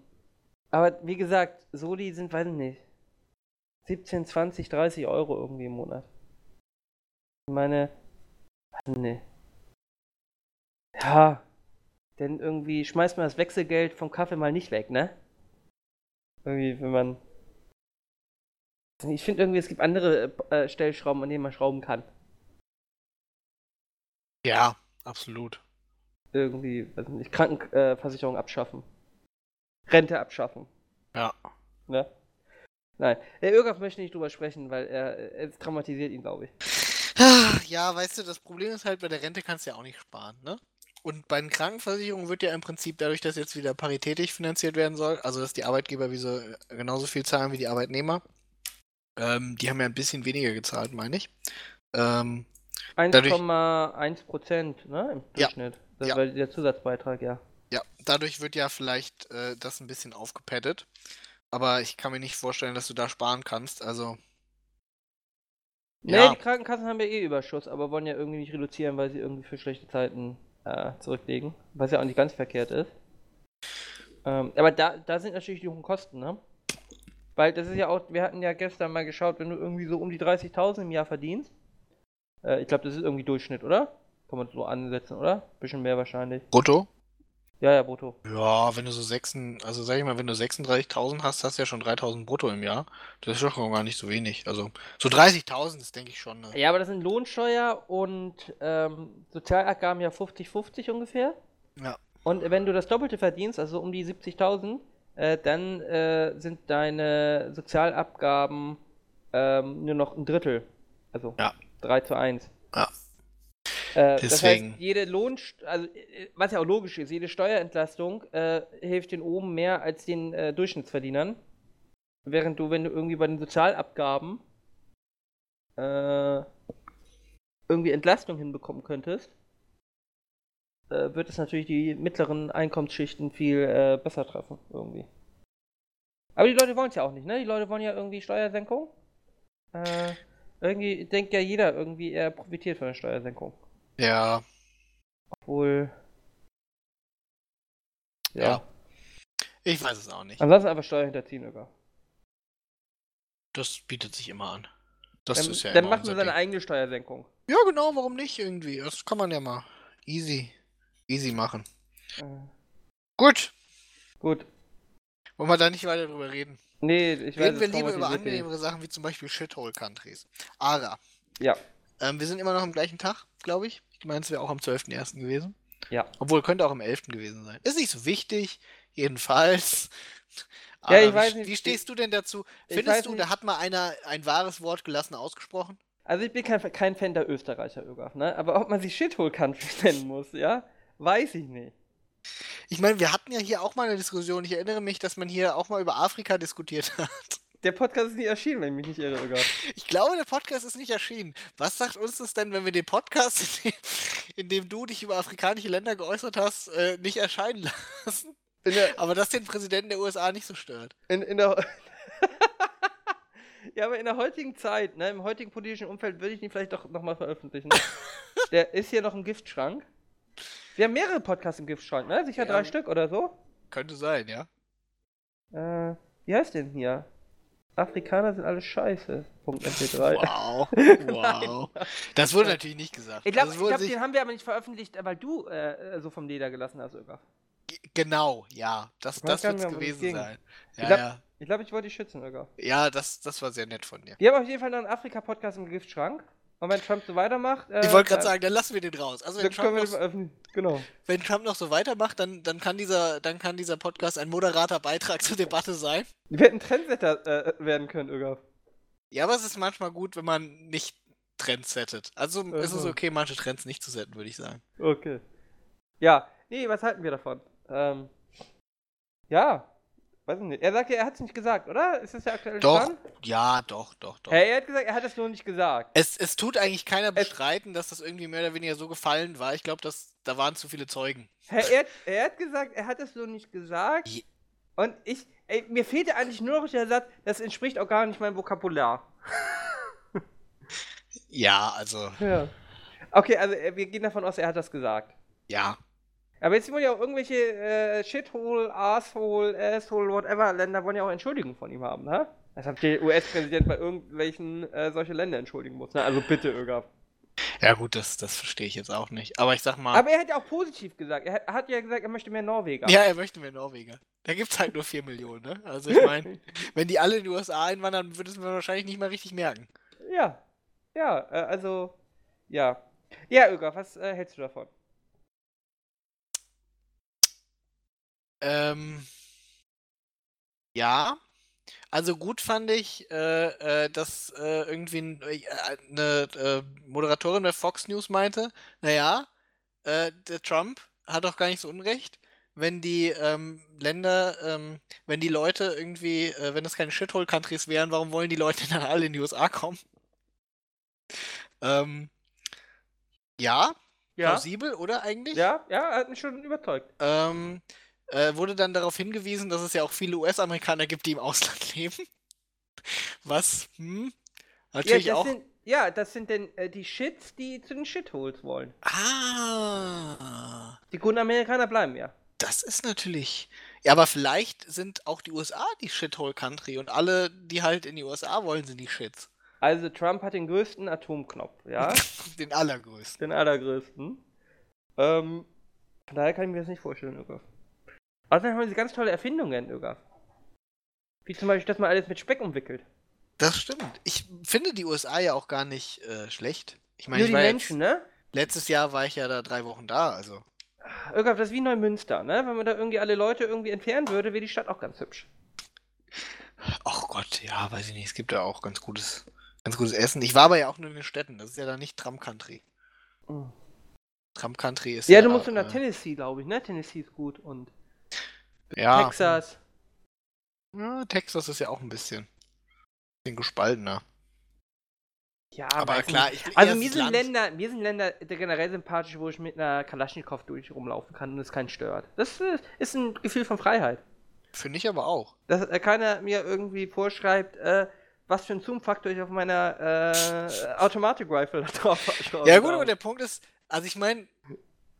aber wie gesagt, Soli sind, weiß ich nicht, 17, 20, 30 Euro irgendwie im Monat. Ich meine, nee. Ja, denn irgendwie schmeißt man das Wechselgeld vom Kaffee mal nicht weg, ne? Irgendwie, wenn man. Ich finde irgendwie, es gibt andere äh, Stellschrauben, an denen man schrauben kann. Ja, absolut. Irgendwie, weiß nicht, Krankenversicherung äh, abschaffen. Rente abschaffen. Ja. Ne? Nein, der Irgaf möchte nicht drüber sprechen, weil er, es traumatisiert ihn, glaube ich. Ja, weißt du, das Problem ist halt, bei der Rente kannst du ja auch nicht sparen, ne? Und bei den Krankenversicherungen wird ja im Prinzip dadurch, dass jetzt wieder paritätisch finanziert werden soll, also dass die Arbeitgeber wie so, genauso viel zahlen wie die Arbeitnehmer, ähm, die haben ja ein bisschen weniger gezahlt, meine ich. Ähm, 1,1 Prozent, ne? Im Durchschnitt. Ja, das ja. war der Zusatzbeitrag, ja. Ja, dadurch wird ja vielleicht äh, das ein bisschen aufgepettet. Aber ich kann mir nicht vorstellen, dass du da sparen kannst. Also. Nee, ja. die Krankenkassen haben ja eh Überschuss, aber wollen ja irgendwie nicht reduzieren, weil sie irgendwie für schlechte Zeiten äh, zurücklegen. Was ja auch nicht ganz verkehrt ist. Ähm, aber da, da sind natürlich die hohen Kosten, ne? Weil das ist ja auch, wir hatten ja gestern mal geschaut, wenn du irgendwie so um die 30.000 im Jahr verdienst. Äh, ich glaube, das ist irgendwie Durchschnitt, oder? Kann man so ansetzen, oder? Bisschen mehr wahrscheinlich. Brutto? Ja, ja, brutto. Ja, wenn du so 6, also sag ich mal, wenn du 36.000 hast, hast du ja schon 3.000 brutto im Jahr. Das ist schon gar nicht so wenig. Also so 30.000 ist, denke ich, schon. Ne? Ja, aber das sind Lohnsteuer und ähm, Sozialabgaben ja 50-50 ungefähr. Ja. Und wenn du das Doppelte verdienst, also um die 70.000, äh, dann äh, sind deine Sozialabgaben ähm, nur noch ein Drittel. Also ja. 3 zu 1. Ja. Äh, das heißt, jede Lohn, also was ja auch logisch ist, jede Steuerentlastung äh, hilft den oben mehr als den äh, Durchschnittsverdienern. Während du, wenn du irgendwie bei den Sozialabgaben äh, irgendwie Entlastung hinbekommen könntest, äh, wird es natürlich die mittleren Einkommensschichten viel besser treffen, irgendwie. Aber die Leute wollen es ja auch nicht, ne? Die Leute wollen ja irgendwie Steuersenkung. irgendwie denkt ja jeder irgendwie, er profitiert von der Steuersenkung. Ja. Obwohl. Ja. ja. Ich weiß es auch nicht. Ansonsten einfach Steuer hinterziehen, Öger. Das bietet sich immer an. Das dann, ist ja Dann macht man seine eigene Steuersenkung. Ja, genau, warum nicht irgendwie? Das kann man ja mal easy, easy machen. Äh. Gut. Gut. Wollen wir da nicht weiter drüber reden? Nee, ich weiß Reden wir lieber über angenehmere Sachen wie zum Beispiel Shithole Countries. Ara. Ja. Ähm, wir sind immer noch am gleichen Tag, glaube ich. Ich meine, es wäre auch am 12.01. gewesen. Ja. Obwohl, könnte auch am 11. gewesen sein. Ist nicht so wichtig, jedenfalls. ja, ich weiß nicht. Wie stehst du denn dazu? Findest du, nicht. da hat mal einer ein wahres Wort gelassen ausgesprochen? Also ich bin kein, kein Fan der Österreicher, Ögaf, ne? Aber ob man sich Shithole Country nennen muss, ja, weiß ich nicht. Ich meine, wir hatten ja hier auch mal eine Diskussion. Ich erinnere mich, dass man hier auch mal über Afrika diskutiert hat. Der Podcast ist nicht erschienen, wenn ich mich nicht irre. Sogar. Ich glaube, der Podcast ist nicht erschienen. Was sagt uns das denn, wenn wir den Podcast, in dem, in dem du dich über afrikanische Länder geäußert hast, äh, nicht erscheinen lassen? Der, aber das den Präsidenten der USA nicht so stört. In, in der. ja, aber in der heutigen Zeit, ne, im heutigen politischen Umfeld würde ich ihn vielleicht doch nochmal veröffentlichen. der ist hier noch im Giftschrank. Wir haben mehrere Podcasts im Giftschrank, ne? Sicher ja, drei Stück oder so? Könnte sein, ja. Äh, wie heißt denn hier? Afrikaner sind alle scheiße. Punkt MP3. Wow. Wow. das wurde natürlich nicht gesagt. Ich glaube, glaub, den haben wir aber nicht veröffentlicht, weil du äh, so vom Leder gelassen hast, Ögaf. Genau, ja. Das, das wird es gewesen sein. Ja, ich glaube, ja. ich, glaub, ich wollte dich schützen, Ögaf. Ja, das, das war sehr nett von dir. Wir haben auf jeden Fall noch einen Afrika-Podcast im Giftschrank. Und wenn Trump so weitermacht. Äh, ich wollte gerade sagen, dann lassen wir den raus. Also wenn Trump, noch, genau. wenn Trump noch so weitermacht, dann, dann, kann dieser, dann kann dieser Podcast ein moderater Beitrag zur Debatte sein. Wir hätten Trendsetter äh, werden können, Ögaf. Ja, aber es ist manchmal gut, wenn man nicht Trends settet. Also mhm. ist es okay, manche Trends nicht zu setzen, würde ich sagen. Okay. Ja, nee, was halten wir davon? Ähm, ja, weiß nicht. Er sagt ja, er hat es nicht gesagt, oder? Ist das der aktuelle doch, Stand? Ja, doch, doch, doch. Hey, er hat gesagt, er hat es nur nicht gesagt. Es, es tut eigentlich keiner bestreiten, dass das irgendwie mehr oder weniger so gefallen war. Ich glaube, da waren zu viele Zeugen. Hey, er, er hat gesagt, er hat es nur nicht gesagt. Je und ich, ey, mir fehlte eigentlich nur noch der Satz, das entspricht auch gar nicht meinem Vokabular. ja, also. Ja. Okay, also äh, wir gehen davon aus, er hat das gesagt. Ja. Aber jetzt wollen ja auch irgendwelche äh, Shithole, Asshole, Asshole, whatever Länder wollen ja auch Entschuldigung von ihm haben, ne? Als ob der US-Präsident bei irgendwelchen äh, solche Länder entschuldigen muss. Ne? Also bitte, Ögaf. Ja, gut, das, das verstehe ich jetzt auch nicht. Aber ich sag mal. Aber er hat ja auch positiv gesagt. Er hat ja gesagt, er möchte mehr Norweger. Ja, er möchte mehr Norweger. Da gibt es halt nur 4 Millionen, ne? Also ich meine, wenn die alle in die USA einwandern, würde es mir wahrscheinlich nicht mal richtig merken. Ja. Ja, äh, also. Ja. Ja, Öger, was äh, hältst du davon? Ähm. Ja. Also gut fand ich, äh, äh, dass äh, irgendwie eine äh, Moderatorin bei Fox News meinte, naja, äh, der Trump hat doch gar nicht so Unrecht, wenn die ähm, Länder, ähm, wenn die Leute irgendwie, äh, wenn das keine Shithole-Countries wären, warum wollen die Leute dann alle in die USA kommen? Ähm, ja, ja, plausibel, oder eigentlich? Ja, ja, hat mich schon überzeugt. Ähm, äh, wurde dann darauf hingewiesen, dass es ja auch viele US-Amerikaner gibt, die im Ausland leben. Was? Hm? Natürlich ja, auch. Sind, ja, das sind denn äh, die Shits, die zu den Shitholes wollen. Ah. Die guten Amerikaner bleiben ja. Das ist natürlich. Ja, aber vielleicht sind auch die USA die Shithole-Country und alle, die halt in die USA wollen, sind die Shits. Also Trump hat den größten Atomknopf, ja? den allergrößten. Den allergrößten. Ähm, von daher kann ich mir das nicht vorstellen, Ögaf. Außerdem haben diese ganz tolle Erfindungen, Ögaf. Wie zum Beispiel, dass man alles mit Speck umwickelt. Das stimmt. Ich finde die USA ja auch gar nicht äh, schlecht. Ich meine, Nur die Menschen, jetzt, ne? Letztes Jahr war ich ja da drei Wochen da, also. Irgendwas, das ist wie Neumünster, ne? Wenn man da irgendwie alle Leute irgendwie entfernen würde, wäre die Stadt auch ganz hübsch. Ach Gott, ja, weiß ich nicht. Es gibt ja auch ganz gutes, ganz gutes Essen. Ich war aber ja auch nur in den Städten. Das ist ja da nicht Tram Country. Mhm. Tram Country ist ja. Ja, du musst nach äh, Tennessee, glaube ich, ne? Tennessee ist gut und. Ja. Texas. Ja, Texas ist ja auch ein bisschen, bisschen gespaltener. Ja, aber klar, ich, also mir sind, Länder, mir sind Länder generell sympathisch, wo ich mit einer Kalaschnikow durch rumlaufen kann und es keinen stört. Das ist ein Gefühl von Freiheit. Finde ich aber auch. Dass äh, keiner mir irgendwie vorschreibt, äh, was für ein Zoom-Faktor ich auf meiner äh, Automatic-Rifle drauf habe. Ja gut, aber der Punkt ist, also ich meine,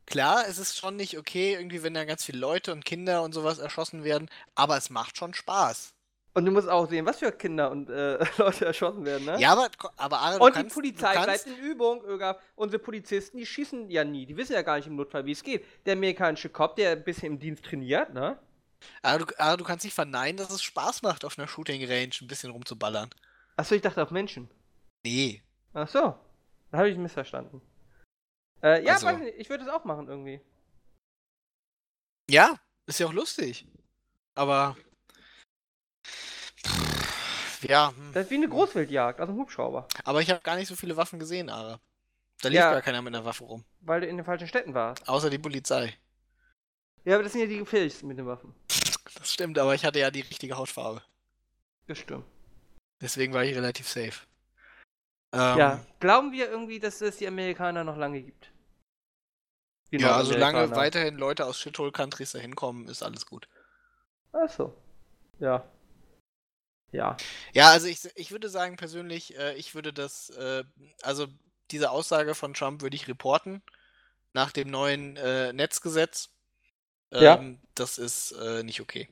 klar, es ist schon nicht okay, irgendwie, wenn da ganz viele Leute und Kinder und sowas erschossen werden, aber es macht schon Spaß. Und du musst auch sehen, was für Kinder und äh, Leute erschossen werden, ne? Ja, aber, aber Ara, Und kannst, die Polizei bleibt in Übung, Öger. Unsere Polizisten, die schießen ja nie. Die wissen ja gar nicht im Notfall, wie es geht. Der amerikanische Cop, der ein bisschen im Dienst trainiert, ne? Aber du, aber du kannst nicht verneinen, dass es Spaß macht, auf einer Shooting Range ein bisschen rumzuballern. Achso, ich dachte auf Menschen. Nee. Achso. Da habe ich missverstanden. Äh, ja, also. ich, ich würde es auch machen irgendwie. Ja, ist ja auch lustig. Aber ja. Hm. Das ist wie eine Großwildjagd, also ein Hubschrauber. Aber ich habe gar nicht so viele Waffen gesehen, Ara. Da lief ja, gar keiner mit einer Waffe rum. Weil du in den falschen Städten warst. Außer die Polizei. Ja, aber das sind ja die gefährlichsten mit den Waffen. Das stimmt, aber ich hatte ja die richtige Hautfarbe. Das stimmt. Deswegen war ich relativ safe. Ähm, ja, glauben wir irgendwie, dass es die Amerikaner noch lange gibt? wie Ja, solange Nordamerikaner. weiterhin Leute aus Shithole-Countries da hinkommen, ist alles gut. Ach so. Ja. Ja. Ja, also ich, ich würde sagen persönlich, äh, ich würde das, äh, also diese Aussage von Trump würde ich reporten nach dem neuen äh, Netzgesetz. Ja. Ähm, Das ist äh, nicht okay.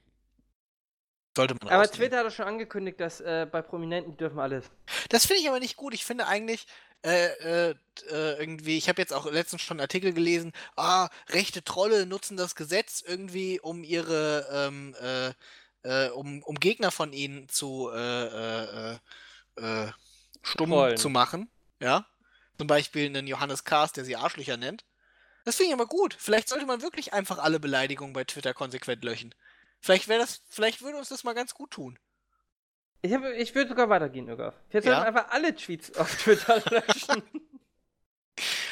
Sollte man Aber. Twitter hat doch schon angekündigt, dass äh, bei Prominenten die dürfen alles. Das finde ich aber nicht gut. Ich finde eigentlich äh, äh, äh, irgendwie, ich habe jetzt auch letztens schon einen Artikel gelesen, ah, rechte Trolle nutzen das Gesetz irgendwie, um ihre, ähm, äh, äh, um, um Gegner von ihnen zu äh, stumm Trollen. zu machen. Ja. Zum Beispiel einen Johannes Kahrs, der sie Arschlöcher nennt. Das finde ich aber gut. Vielleicht sollte man wirklich einfach alle Beleidigungen bei Twitter konsequent löschen. Vielleicht wäre das, vielleicht würde uns das mal ganz gut tun. Ich, hab- ich würde sogar weitergehen. Jetzt Ja? sollten wir einfach alle Tweets auf Twitter löschen.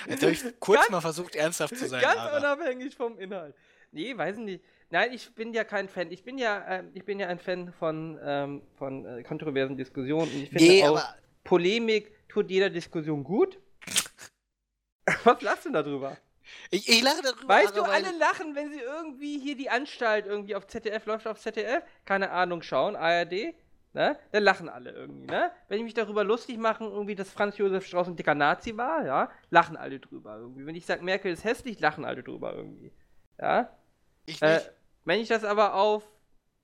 Jetzt habe ich kurz Ganz- mal versucht, ernsthaft zu sein. Ganz aber- unabhängig vom Inhalt. Nee, weiß ich nicht. Nein, ich bin ja kein Fan. Ich bin ja, ähm, ich bin ja ein Fan von, ähm, von äh, kontroversen Diskussionen. Und ich finde Nee, auch, Polemik tut jeder Diskussion gut. Was lachst du denn darüber? Ich, ich lache darüber. Weißt du, alle lachen, wenn sie irgendwie hier die Anstalt irgendwie auf ZDF läuft, auf ZDF, keine Ahnung, schauen, ARD, ne? Dann lachen alle irgendwie, ne? Wenn ich mich darüber lustig mache, irgendwie, dass Franz Josef Strauß ein dicker Nazi war, ja, lachen alle drüber irgendwie. Wenn ich sage, Merkel ist hässlich, lachen alle drüber irgendwie. Ja? Ich Äh, nicht. wenn ich das aber auf.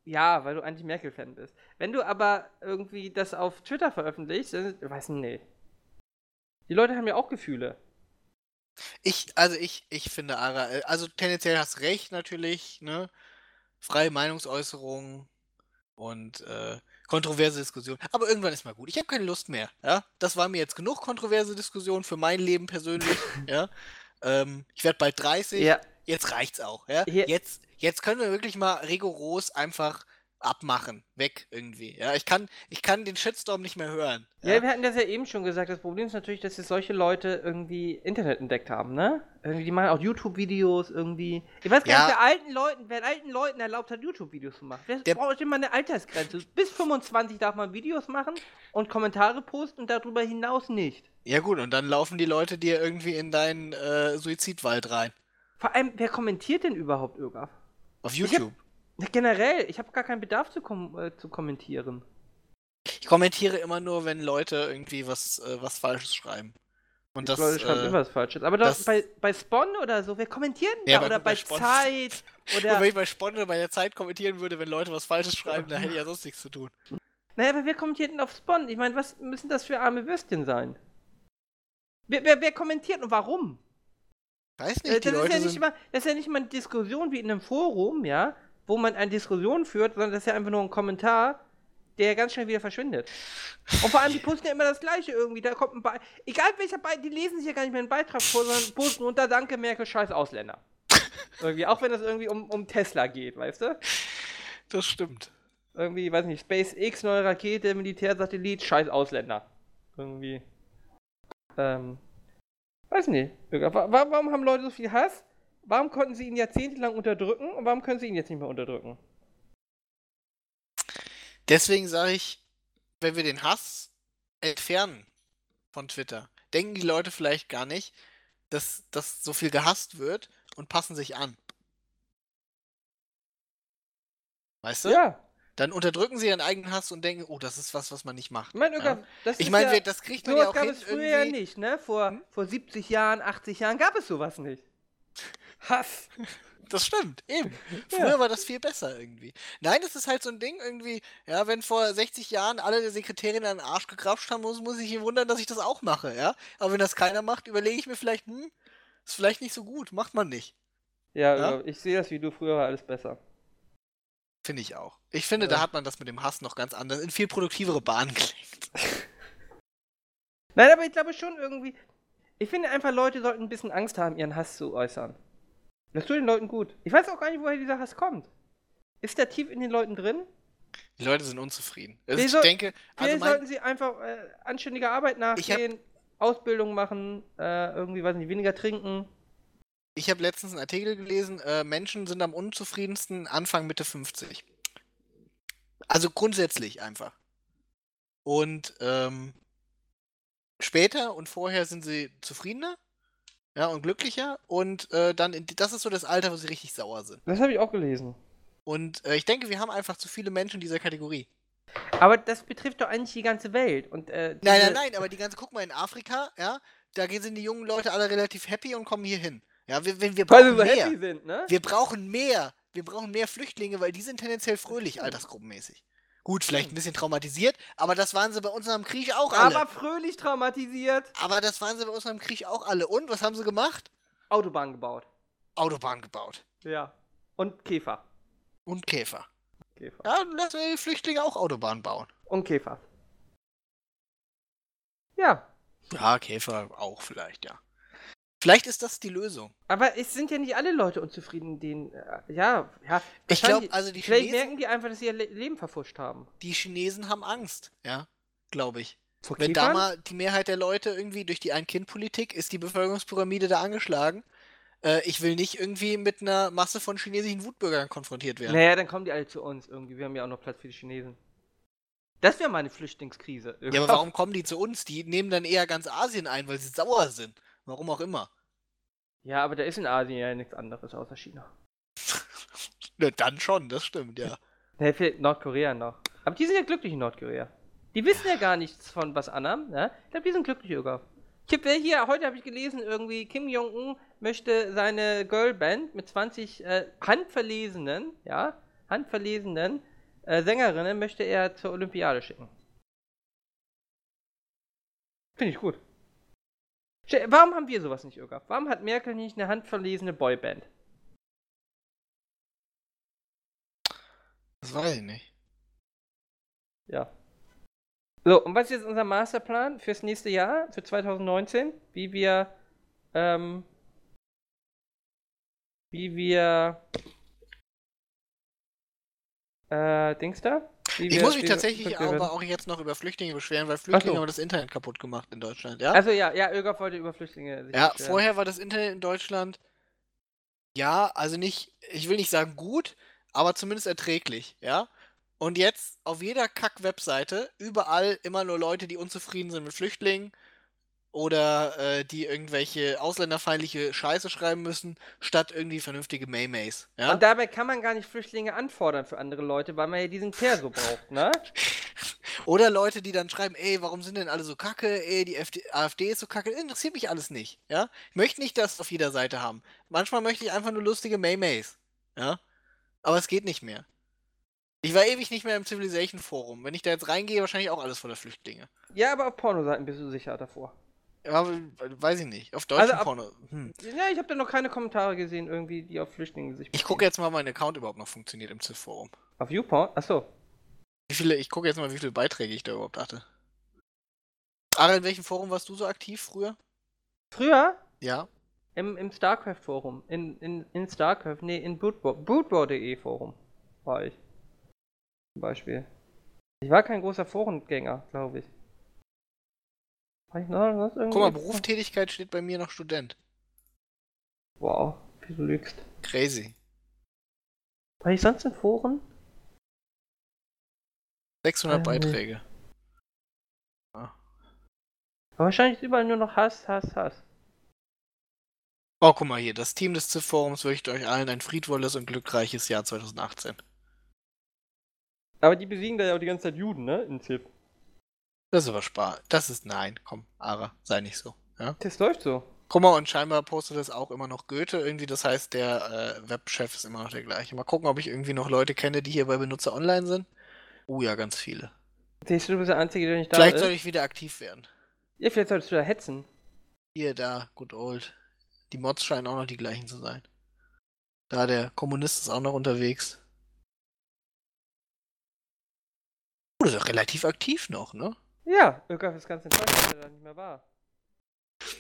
Ja, weil du Anti-Merkel-Fan bist. Wenn du aber irgendwie das auf Twitter veröffentlichst, dann. Weiß nicht. Die Leute haben ja auch Gefühle. Ich, also ich, ich finde, Ara, äh, also tendenziell hast recht natürlich, ne? Freie Meinungsäußerung und äh, kontroverse Diskussion. Aber irgendwann ist mal gut. Ich habe keine Lust mehr, ja? Das war mir jetzt genug kontroverse Diskussion für mein Leben persönlich, ja? Ähm, ich werde bald 30. Ja. Jetzt reicht's auch, ja? Hier- Jetzt, jetzt können wir wirklich mal rigoros einfach abmachen, weg irgendwie, ja? Ich kann, ich kann den Shitstorm nicht mehr hören. Ja, wir hatten das ja eben schon gesagt. Das Problem ist natürlich, dass jetzt solche Leute irgendwie Internet entdeckt haben, ne? Irgendwie, die machen auch YouTube-Videos irgendwie. Ich weiß gar Ja. nicht, wer alten Leuten, wer alten Leuten erlaubt hat, YouTube-Videos zu machen. Wer Der- braucht immer eine Altersgrenze? Bis 25 darf man Videos machen und Kommentare posten und darüber hinaus nicht. Ja gut, und dann laufen die Leute dir irgendwie in deinen äh, Suizidwald rein. Vor allem, wer kommentiert denn überhaupt irgendwas? Auf YouTube. Generell, ich habe gar keinen Bedarf zu, kom äh, zu kommentieren. Ich kommentiere immer nur, wenn Leute irgendwie was, äh, was Falsches schreiben. Und das. Die Leute schreiben äh, immer was Falsches. Aber doch das- bei, bei Spawn oder so, wer kommentiert denn Ja, da? Oder bei Spon- Zeit? Oder. wenn ich bei Spon oder bei der Zeit kommentieren würde, wenn Leute was Falsches schreiben, dann hätte ich ja sonst nichts zu tun. Naja, aber wer kommentiert denn auf Spawn? Ich meine, was müssen das für arme Würstchen sein? Wer, wer, wer kommentiert und warum? Weiß Äh, nicht, die das, ist Leute ja nicht sind. mal, das ist ja nicht mal eine Diskussion wie in einem Forum, ja, wo man eine Diskussion führt, sondern das ist ja einfach nur ein Kommentar, der ganz schnell wieder verschwindet. Und vor allem, die posten ja immer das Gleiche irgendwie. Da kommt ein Be Egal welcher Beitrag, die lesen sich ja gar nicht mehr einen Beitrag vor, sondern posten unter Danke, Merkel, scheiß Ausländer. irgendwie, auch wenn es irgendwie um, um Tesla geht, weißt du? Das stimmt. Irgendwie, weiß nicht, SpaceX, neue Rakete, Militärsatellit, scheiß Ausländer. Irgendwie. Ähm. Weiß nicht. Warum haben Leute so viel Hass? Warum konnten sie ihn jahrzehntelang unterdrücken und warum können sie ihn jetzt nicht mehr unterdrücken? Deswegen sage ich, wenn wir den Hass entfernen von Twitter, denken die Leute vielleicht gar nicht, dass, dass so viel gehasst wird und passen sich an. Weißt du? Ja. Dann unterdrücken sie ihren eigenen Hass und denken, oh, das ist was, was man nicht macht. Ich meine, ja? Das Ich ist meine, ja, das kriegt man ja auch gab hin, es früher ja nicht, ne? Vor, vor 70 Jahren, 80 Jahren gab es sowas nicht. Hass. Das stimmt, eben. Ja. Früher war das viel besser irgendwie. Nein, das ist halt so ein Ding irgendwie, ja, wenn vor 60 Jahren alle der Sekretärin an den Arsch gekrapscht haben, muss, muss ich mich wundern, dass ich das auch mache, ja. Aber wenn das keiner macht, überlege ich mir vielleicht, hm, ist vielleicht nicht so gut, macht man nicht. Ja, Ja? Irga, ich sehe das wie du, früher war alles besser. Finde ich auch. Ich finde, Ja. da hat man das mit dem Hass noch ganz anders, in viel produktivere Bahnen gelenkt. Nein, aber ich glaube schon irgendwie. Ich finde einfach, Leute sollten ein bisschen Angst haben, ihren Hass zu äußern. Das tut den Leuten gut. Ich weiß auch gar nicht, woher dieser Hass kommt. Ist der tief in den Leuten drin? Die Leute sind unzufrieden. Also ich soll- denke, also mein, sollten sie einfach äh, anständige Arbeit nachgehen, Ausbildung machen, äh, irgendwie, weiß nicht, weniger trinken. ich habe letztens einen Artikel gelesen, äh, Menschen sind am unzufriedensten Anfang Mitte 50. Also grundsätzlich einfach. Und ähm, später und vorher sind sie zufriedener ja, und glücklicher. Und äh, dann, in, das ist so das Alter, wo sie richtig sauer sind. Das habe ich auch gelesen. Und äh, ich denke, wir haben einfach zu viele Menschen in dieser Kategorie. Aber das betrifft doch eigentlich die ganze Welt. Und, äh, nein, nein, nein, aber die ganze, guck mal, in Afrika, ja, da sind die jungen Leute alle relativ happy und kommen hier hin. Ja, wir, wir, wir brauchen weil wir so mehr. happy sind, ne? Wir brauchen mehr. Wir brauchen mehr Flüchtlinge, weil die sind tendenziell fröhlich, altersgruppenmäßig. Gut, vielleicht ein bisschen traumatisiert, aber das waren sie bei uns am Krieg auch alle. Aber fröhlich traumatisiert. Aber das waren sie bei uns am Krieg auch alle. Und was haben sie gemacht? Autobahn gebaut. Autobahn gebaut. Ja. Und Käfer. Und Käfer. Käfer. Ja, lassen wir die Flüchtlinge auch Autobahn bauen. Und Käfer. Ja. Ja, Käfer auch vielleicht, ja. Vielleicht ist das die Lösung. Aber es sind ja nicht alle Leute unzufrieden, denen. Äh, ja, ja. Ich glaube, also die Vielleicht Chinesen, merken die einfach, dass sie ihr Leben verfuscht haben. Die Chinesen haben Angst, ja, glaube ich. Vor Wenn Käfern? da mal die Mehrheit der Leute irgendwie durch die Ein-Kind-Politik ist die Bevölkerungspyramide da angeschlagen. Äh, ich will nicht irgendwie mit einer Masse von chinesischen Wutbürgern konfrontiert werden. Naja, dann kommen die alle zu uns irgendwie. Wir haben ja auch noch Platz für die Chinesen. Das wäre mal eine Flüchtlingskrise. Ja, aber warum kommen die zu uns? Die nehmen dann eher ganz Asien ein, weil sie sauer sind. Warum auch immer. Ja, aber da ist in Asien ja nichts anderes außer China. Na, dann schon, das stimmt, ja. Ne, fehlt Nordkorea noch. Aber die sind ja glücklich in Nordkorea. Die wissen ja gar nichts von was anderem, ne? Ich glaube, die sind glücklich sogar. Ich habe hier, heute habe ich gelesen, irgendwie, Kim Jong-un möchte seine Girlband mit 20 äh, handverlesenen, ja, handverlesenen äh, Sängerinnen möchte er zur Olympiade schicken. Finde ich gut. Warum haben wir sowas nicht, Irga? Warum hat Merkel nicht eine handverlesene Boyband? Das weiß ich nicht. Ja. So, und was ist jetzt unser Masterplan fürs nächste Jahr, für 2019? Wie wir, ähm, wie wir, äh, Dings da? Ich muss mich tatsächlich aber auch jetzt noch über Flüchtlinge beschweren, weil Flüchtlinge so. haben das Internet kaputt gemacht in Deutschland, ja? Also ja, ja, Ögaf wollte über Flüchtlinge sich Ja, beschweren. vorher war das Internet in Deutschland, ja, also nicht, ich will nicht sagen gut, aber zumindest erträglich, ja? Und jetzt auf jeder Kack-Webseite, überall immer nur Leute, die unzufrieden sind mit Flüchtlingen oder äh, die irgendwelche ausländerfeindliche Scheiße schreiben müssen, statt irgendwie vernünftige Maymays. Ja? Und dabei kann man gar nicht Flüchtlinge anfordern für andere Leute, weil man ja diesen Perso braucht, ne? Oder Leute, die dann schreiben, ey, warum sind denn alle so kacke, ey, die FD AfD ist so kacke, interessiert mich alles nicht, ja? Ich möchte nicht das auf jeder Seite haben. Manchmal möchte ich einfach nur lustige Maymays, ja? Aber es geht nicht mehr. Ich war ewig nicht mehr im Civilization Forum. Wenn ich da jetzt reingehe, wahrscheinlich auch alles voller Flüchtlinge. Ja, aber auf Pornoseiten bist du sicher davor. Ja, weiß ich nicht. Auf deutschen also Porno. Hm. Ja, ich habe da noch keine Kommentare gesehen, irgendwie, die auf Flüchtlinge sich. Ich gucke jetzt mal, ob mein Account überhaupt noch funktioniert im CIF-Forum. Auf YouPorn? Achso. Wie viele, ich gucke jetzt mal, wie viele Beiträge ich da überhaupt hatte. Aber in welchem Forum warst du so aktiv früher? Früher? Ja. Im, im StarCraft-Forum. In, in, in StarCraft, nee, in Bootball.de Forum war ich. Zum Beispiel. Ich war kein großer Forengänger, glaube ich. Guck mal, Berufstätigkeit steht bei mir noch Student. Wow, wie du lügst. Crazy. War ich sonst in Foren? 600 äh, Beiträge. Ja. Aber wahrscheinlich überall nur noch Hass, Hass, Hass. Oh, guck mal hier. Das Team des ZIF-Forums wünscht euch allen ein friedvolles und glückreiches Jahr 2018. Aber die besiegen da ja auch die ganze Zeit Juden, ne? In ZIF. Das ist aber Spaß. Das ist nein. Komm, Ara, sei nicht so. Ja? Das läuft so. Guck mal, und scheinbar postet das auch immer noch Goethe irgendwie. Das heißt, der äh, Webchef ist immer noch der gleiche. Mal gucken, ob ich irgendwie noch Leute kenne, die hier bei Benutzer online sind. Oh ja, ganz viele. Siehst du, du bist der Einzige, der nicht da vielleicht ist. Vielleicht soll ich wieder aktiv werden. Ja, vielleicht solltest du da hetzen. Hier, da, good old. Die Mods scheinen auch noch die gleichen zu sein. Da, der Kommunist ist auch noch unterwegs. Oh, das ist relativ aktiv noch, ne? Ja, Ökaf ist ganz enttäuscht, dass er da nicht mehr war.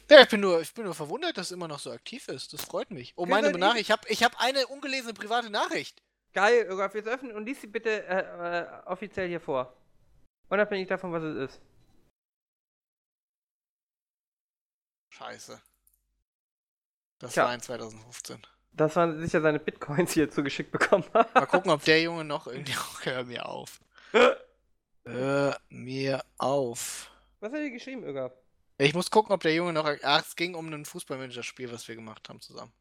Ja, ich bin, nur, ich bin nur verwundert, dass es immer noch so aktiv ist. Das freut mich. Oh, meine Nachricht. Ich habe ich hab eine ungelesene private Nachricht. Geil, Ökaf, jetzt öffnen und lies sie bitte äh, äh, offiziell hier vor. Unabhängig davon, was es ist. Scheiße. Das Tja. war in 2015. Das waren sicher seine Bitcoins, die er zugeschickt bekommen hat. Mal gucken, ob der Junge noch irgendwie. Hör mir auf. Hör mir auf. Was hat er geschrieben, Ögaf? Ich muss gucken, ob der Junge noch. Ach, es ging um ein Fußballmanager-Spiel, was wir gemacht haben zusammen.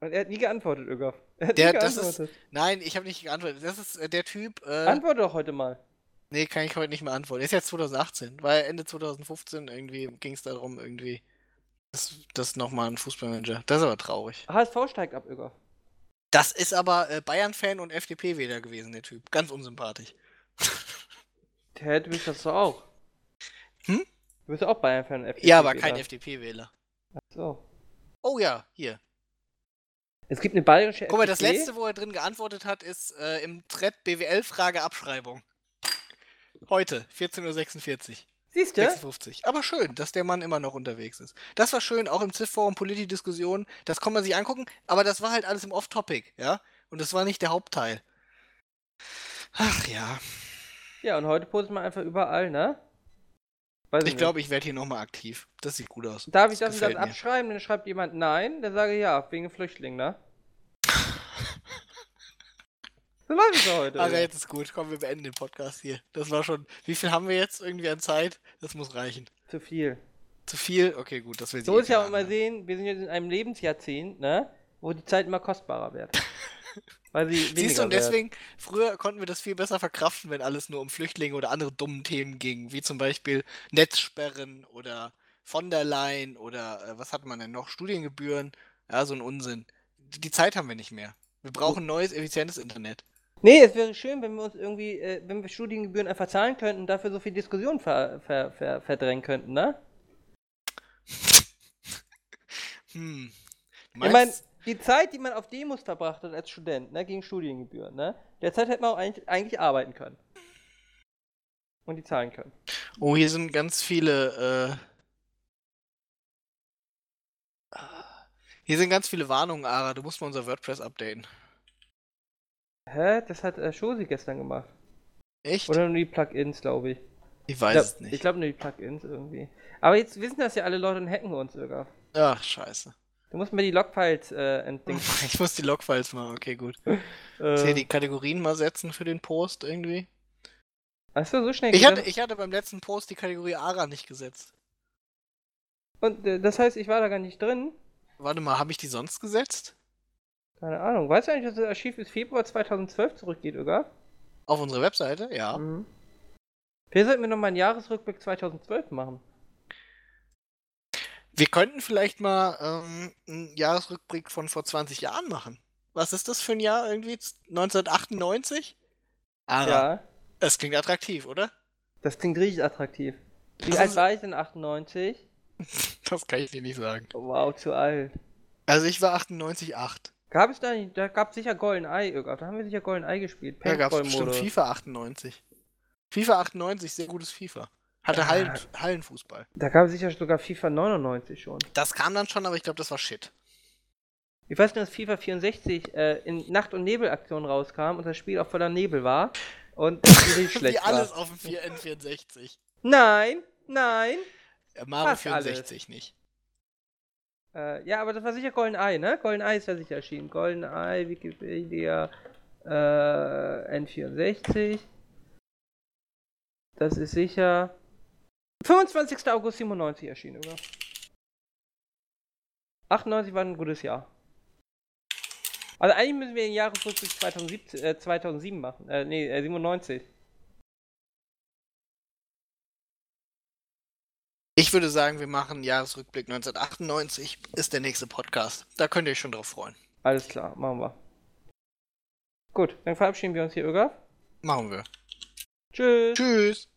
Und er hat nie geantwortet, Ögaf. Er hat der, nie geantwortet. Ist, nein, ich habe nicht geantwortet. Das ist äh, der Typ. Äh, Antworte doch heute mal. Nee, kann ich heute nicht mehr antworten. Ist jetzt 2018, weil Ende 2015 irgendwie ging es darum, irgendwie. Das, das nochmal ein Fußballmanager. Das ist aber traurig. HSV steigt ab, Ögaf. Das ist aber äh, Bayern-Fan und FDP-Wähler gewesen, der Typ. Ganz unsympathisch. Der du bist das doch auch. Hm? Du bist auch Bayern-Fan FDP. Ja, aber kein FDP-Wähler. Ach so. Oh ja, hier. Es gibt eine bayerische Guck mal, das letzte, wo er drin geantwortet hat, ist äh, im Thread BWL-Frage Abschreibung. Heute, 14.46 Uhr. Siehst du? 56. Aber schön, dass der Mann immer noch unterwegs ist. Das war schön, auch im ZIF-Forum, Politi-Diskussionen. Das kann man sich angucken, aber das war halt alles im Off-Topic, ja? Und das war nicht der Hauptteil. Ach ja. Ja, und heute postet man einfach überall, ne? Weiß ich glaube, ich werde hier nochmal aktiv. Das sieht gut aus. Darf ich das, das abschreiben? Dann schreibt jemand nein, dann sage ich ja, wegen Flüchtlingen, ne? so läuft es heute. Aber jetzt ist gut. Komm, wir beenden den Podcast hier. Das war schon. Wie viel haben wir jetzt irgendwie an Zeit? Das muss reichen. Zu viel. Zu viel? Okay, gut, das will So ist ja auch mal sehen, wir sind jetzt in einem Lebensjahrzehnt, ne? Wo die Zeit immer kostbarer wird. Weil sie Siehst du, und deswegen, wird. früher konnten wir das viel besser verkraften, wenn alles nur um Flüchtlinge oder andere dummen Themen ging, wie zum Beispiel Netzsperren oder von der Leyen oder äh, was hat man denn noch? Studiengebühren. Ja, so ein Unsinn. Die Zeit haben wir nicht mehr. Wir brauchen neues, effizientes Internet. Nee, es wäre schön, wenn wir uns irgendwie, äh, wenn wir Studiengebühren einfach zahlen könnten und dafür so viel Diskussion ver, ver, ver, verdrängen könnten, ne? hm. Ich meine, die Zeit, die man auf Demos verbracht hat als Student, ne, gegen Studiengebühren, ne, der Zeit hätte man auch eigentlich, eigentlich arbeiten können. Und die zahlen können. Oh, hier sind ganz viele, äh... Hier sind ganz viele Warnungen, Ara. Du musst mal unser WordPress updaten. Hä? Das hat äh, Shosi gestern gemacht. Echt? Oder nur die Plugins, glaube ich. Ich weiß ich glaub, es nicht. Ich glaube nur die Plugins irgendwie. Aber jetzt wissen das ja alle Leute und hacken uns sogar. Ach, scheiße. Du musst mir die Logfiles äh, entdecken. ich muss die Logfiles machen, okay, gut. äh, hier die Kategorien mal setzen für den Post irgendwie. Achso, so schnell ich hatte, ich hatte beim letzten Post die Kategorie ARA nicht gesetzt. Und äh, das heißt, ich war da gar nicht drin? Warte mal, habe ich die sonst gesetzt? Keine Ahnung. Weißt du eigentlich, dass das Archiv bis Februar 2012 zurückgeht, oder? Auf unsere Webseite, ja. Mhm. Wir sollten wir nochmal einen Jahresrückblick 2012 machen. Wir könnten vielleicht mal ähm, einen Jahresrückblick von vor 20 Jahren machen. Was ist das für ein Jahr irgendwie? 1998? Ah, ja. Das klingt attraktiv, oder? Das klingt richtig attraktiv. Wie das alt war ich denn 98? das kann ich dir nicht sagen. Wow, zu alt. Also ich war 98, 8. Gab es da nicht, da gab es sicher GoldenEye, da haben wir sicher GoldenEye gespielt. Da gab es bestimmt FIFA 98. FIFA 98, sehr gutes FIFA. Hatte ja, Hallen, Hallenfußball. Da gab es sicher sogar FIFA 99 schon. Das kam dann schon, aber ich glaube, das war Shit. Ich weiß nur, dass FIFA 64 äh, in Nacht- und Nebelaktion rauskam und das Spiel auch voller Nebel war. Und richtig schlecht Wie alles war. auf dem N64. Nein, nein. Mario 64 alles. nicht. Äh, ja, aber das war sicher GoldenEye, ne? GoldenEye ist ja sicher erschienen. GoldenEye, Wikipedia, äh, N64. Das ist sicher 25. August 97 erschienen, oder? 98 war ein gutes Jahr. Also eigentlich müssen wir den Jahresrückblick 2017, äh, 2007 machen. Äh, nee, äh, 97. Ich würde sagen, wir machen Jahresrückblick 1998. Ist der nächste Podcast. Da könnt ihr euch schon drauf freuen. Alles klar, machen wir. Gut, dann verabschieden wir uns hier, Ögaf. Machen wir. Tschüss. Tschüss.